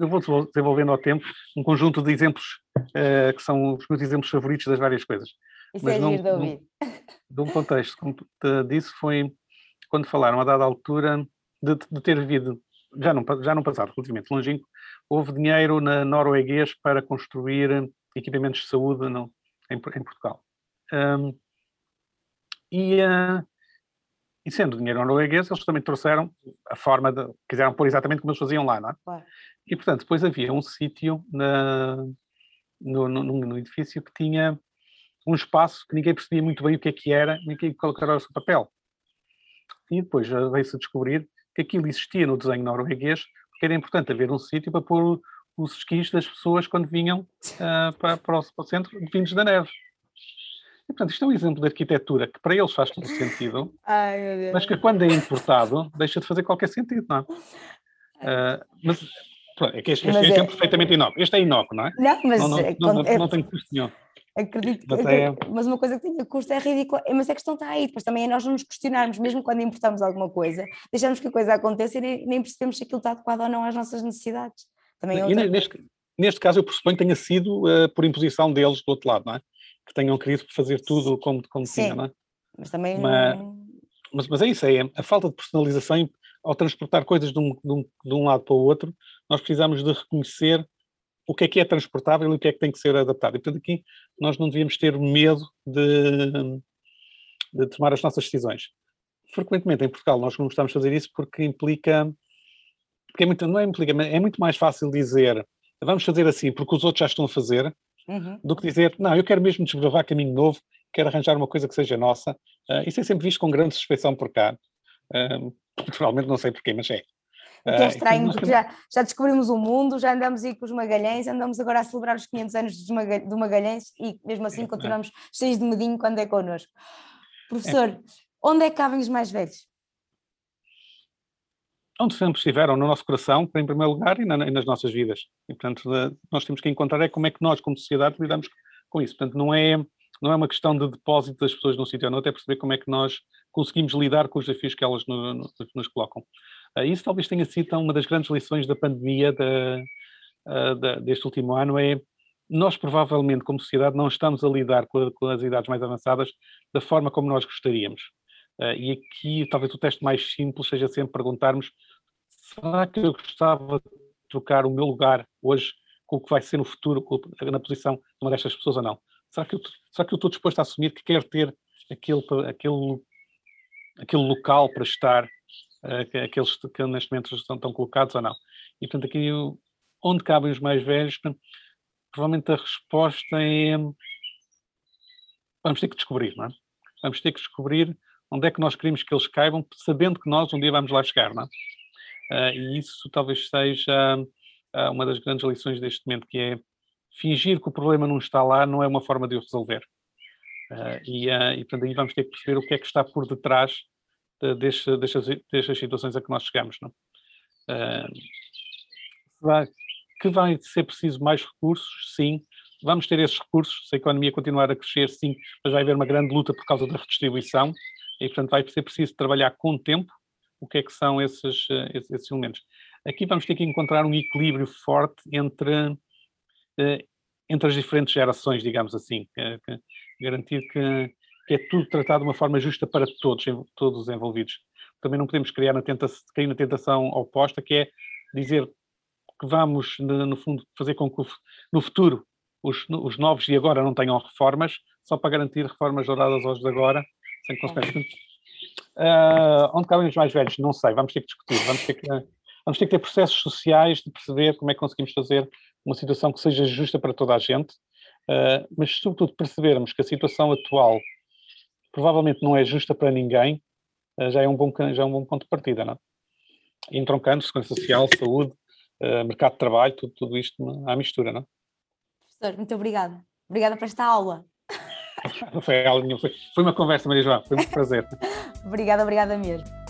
eu vou desenvolvendo ao tempo um conjunto de exemplos uh, que são os meus exemplos favoritos das várias coisas. Isso Mas é não, de ouvir. de um contexto, como disse, foi quando falaram a dada altura de, de ter havido, já no, já no passado, relativamente longínquo, houve dinheiro na norueguês para construir equipamentos de saúde no, em, em, Portugal. Um, e, uh, e sendo dinheiro norueguês, eles também trouxeram a forma de. quiseram pôr exatamente como eles faziam lá, não é? Claro. E portanto, depois havia um sítio no, no, no, edifício que tinha um espaço que ninguém percebia muito bem o que é que era, nem que era o seu papel. E depois veio-se a descobrir que aquilo existia no desenho norueguês, porque era importante haver um sítio para pôr os esquis das pessoas quando vinham uh, para, para, o, para, o, centro, vindos da neve. E, portanto, isto é um exemplo de arquitetura que para eles faz todo sentido, <laughs> Ai, mas que quando é importado deixa de fazer qualquer sentido, não é? <laughs> Uh, mas é que este, este, este é, é, perfeitamente inócuo. Este é inócuo, não é? Não, mas não, não, é, não, não, não tem custo nenhum. Acredito que, é... mas uma coisa que tem custo é ridícula, mas a questão está aí, depois também é nós não nos questionarmos, mesmo quando importamos alguma coisa, deixamos que a coisa aconteça e nem, nem percebemos se aquilo está adequado ou não às nossas necessidades. Também é outra... neste, neste caso eu pressuponho que tenha sido uh, por imposição deles do outro lado, não é? Que tenham querido fazer tudo como, como Sim, tinha, não é? Mas também mas, mas, mas, é isso, é a falta de personalização ao transportar coisas de um, de um, de um lado para o outro, nós precisamos de reconhecer o que é que é transportável e o que é que tem que ser adaptado. E, portanto, aqui nós não devíamos ter medo de, de tomar as nossas decisões. Frequentemente em Portugal nós não gostamos de fazer isso porque implica, porque é muito, não é implica, é muito mais fácil dizer vamos fazer assim porque os outros já estão a fazer, uhum. do que dizer não, eu quero mesmo desbravar caminho novo, quero arranjar uma coisa que seja nossa. Uh, isso é sempre visto com grande suspeição por cá. Uh, <laughs> não sei porquê, mas é. O que é estranho, porque já, já descobrimos o mundo, já andamos aí com os Magalhães, andamos agora a celebrar os 500 anos do Magalhães e mesmo assim continuamos cheios de medinho quando é connosco. Professor, é. onde é que cabem os mais velhos? Onde sempre estiveram, no nosso coração, em primeiro lugar, e, na, e nas nossas vidas. E, portanto, nós temos que encontrar é como é que nós, como sociedade, lidamos com isso. Portanto, não é, não é uma questão de depósito das pessoas num sítio ou noutro, é perceber como é que nós conseguimos lidar com os desafios que elas no, no, nos colocam. Uh, isso talvez tenha sido então, uma das grandes lições da pandemia da, uh, da, deste último ano, é nós provavelmente como sociedade não estamos a lidar com, a, com as idades mais avançadas da forma como nós gostaríamos. Uh, e aqui talvez o teste mais simples seja sempre perguntarmos será que eu gostava de trocar o meu lugar hoje com o que vai ser no futuro, na posição de uma destas pessoas ou não? Será que eu, será que eu estou disposto a assumir que quero ter aquele, aquele aquele local para estar, uh, aqueles que neste momento estão, estão colocados ou não. E portanto aqui onde cabem os mais velhos, provavelmente a resposta é vamos ter que descobrir, não é? Vamos ter que descobrir onde é que nós queremos que eles caibam, sabendo que nós um dia vamos lá chegar, não é? Uh, e isso talvez seja uh, uma das grandes lições deste momento, que é fingir que o problema não está lá não é uma forma de o resolver. Uh, e, e, portanto, aí vamos ter que perceber o que é que está por detrás de, destas, destas, situações a que nós chegamos. Não? Vai, que vai ser preciso mais recursos? Sim. Vamos ter esses recursos, se a economia continuar a crescer, sim, mas vai haver uma grande luta por causa da redistribuição e, portanto, vai ser preciso trabalhar com tempo o que é que são esses, esses, esses elementos. Aqui vamos ter que encontrar um equilíbrio forte entre entre as diferentes gerações, digamos assim, garantir que, que, é tudo tratado de uma forma justa para todos, todos os envolvidos. Também não podemos criar na tentação, cair na tentação oposta, que é dizer que vamos, no fundo, fazer com que no futuro os, os novos de agora não tenham reformas, só para garantir reformas douradas aos de agora, sem consequências. Uh, onde cabem os mais velhos? Não sei, vamos ter que discutir, vamos ter que, vamos ter que ter processos sociais de perceber como é que conseguimos fazer uma situação que seja justa para toda a gente, uh, mas sobretudo percebermos que a situação atual provavelmente não é justa para ninguém, uh, já, é um bom, já é um bom ponto de partida, não é? Entroncando segurança social, saúde, uh, mercado de trabalho, tudo, tudo isto à mistura, não Professor, muito obrigada. Obrigada por esta aula. Foi, foi uma conversa, Maria João, foi um prazer. <laughs> obrigada, obrigada mesmo.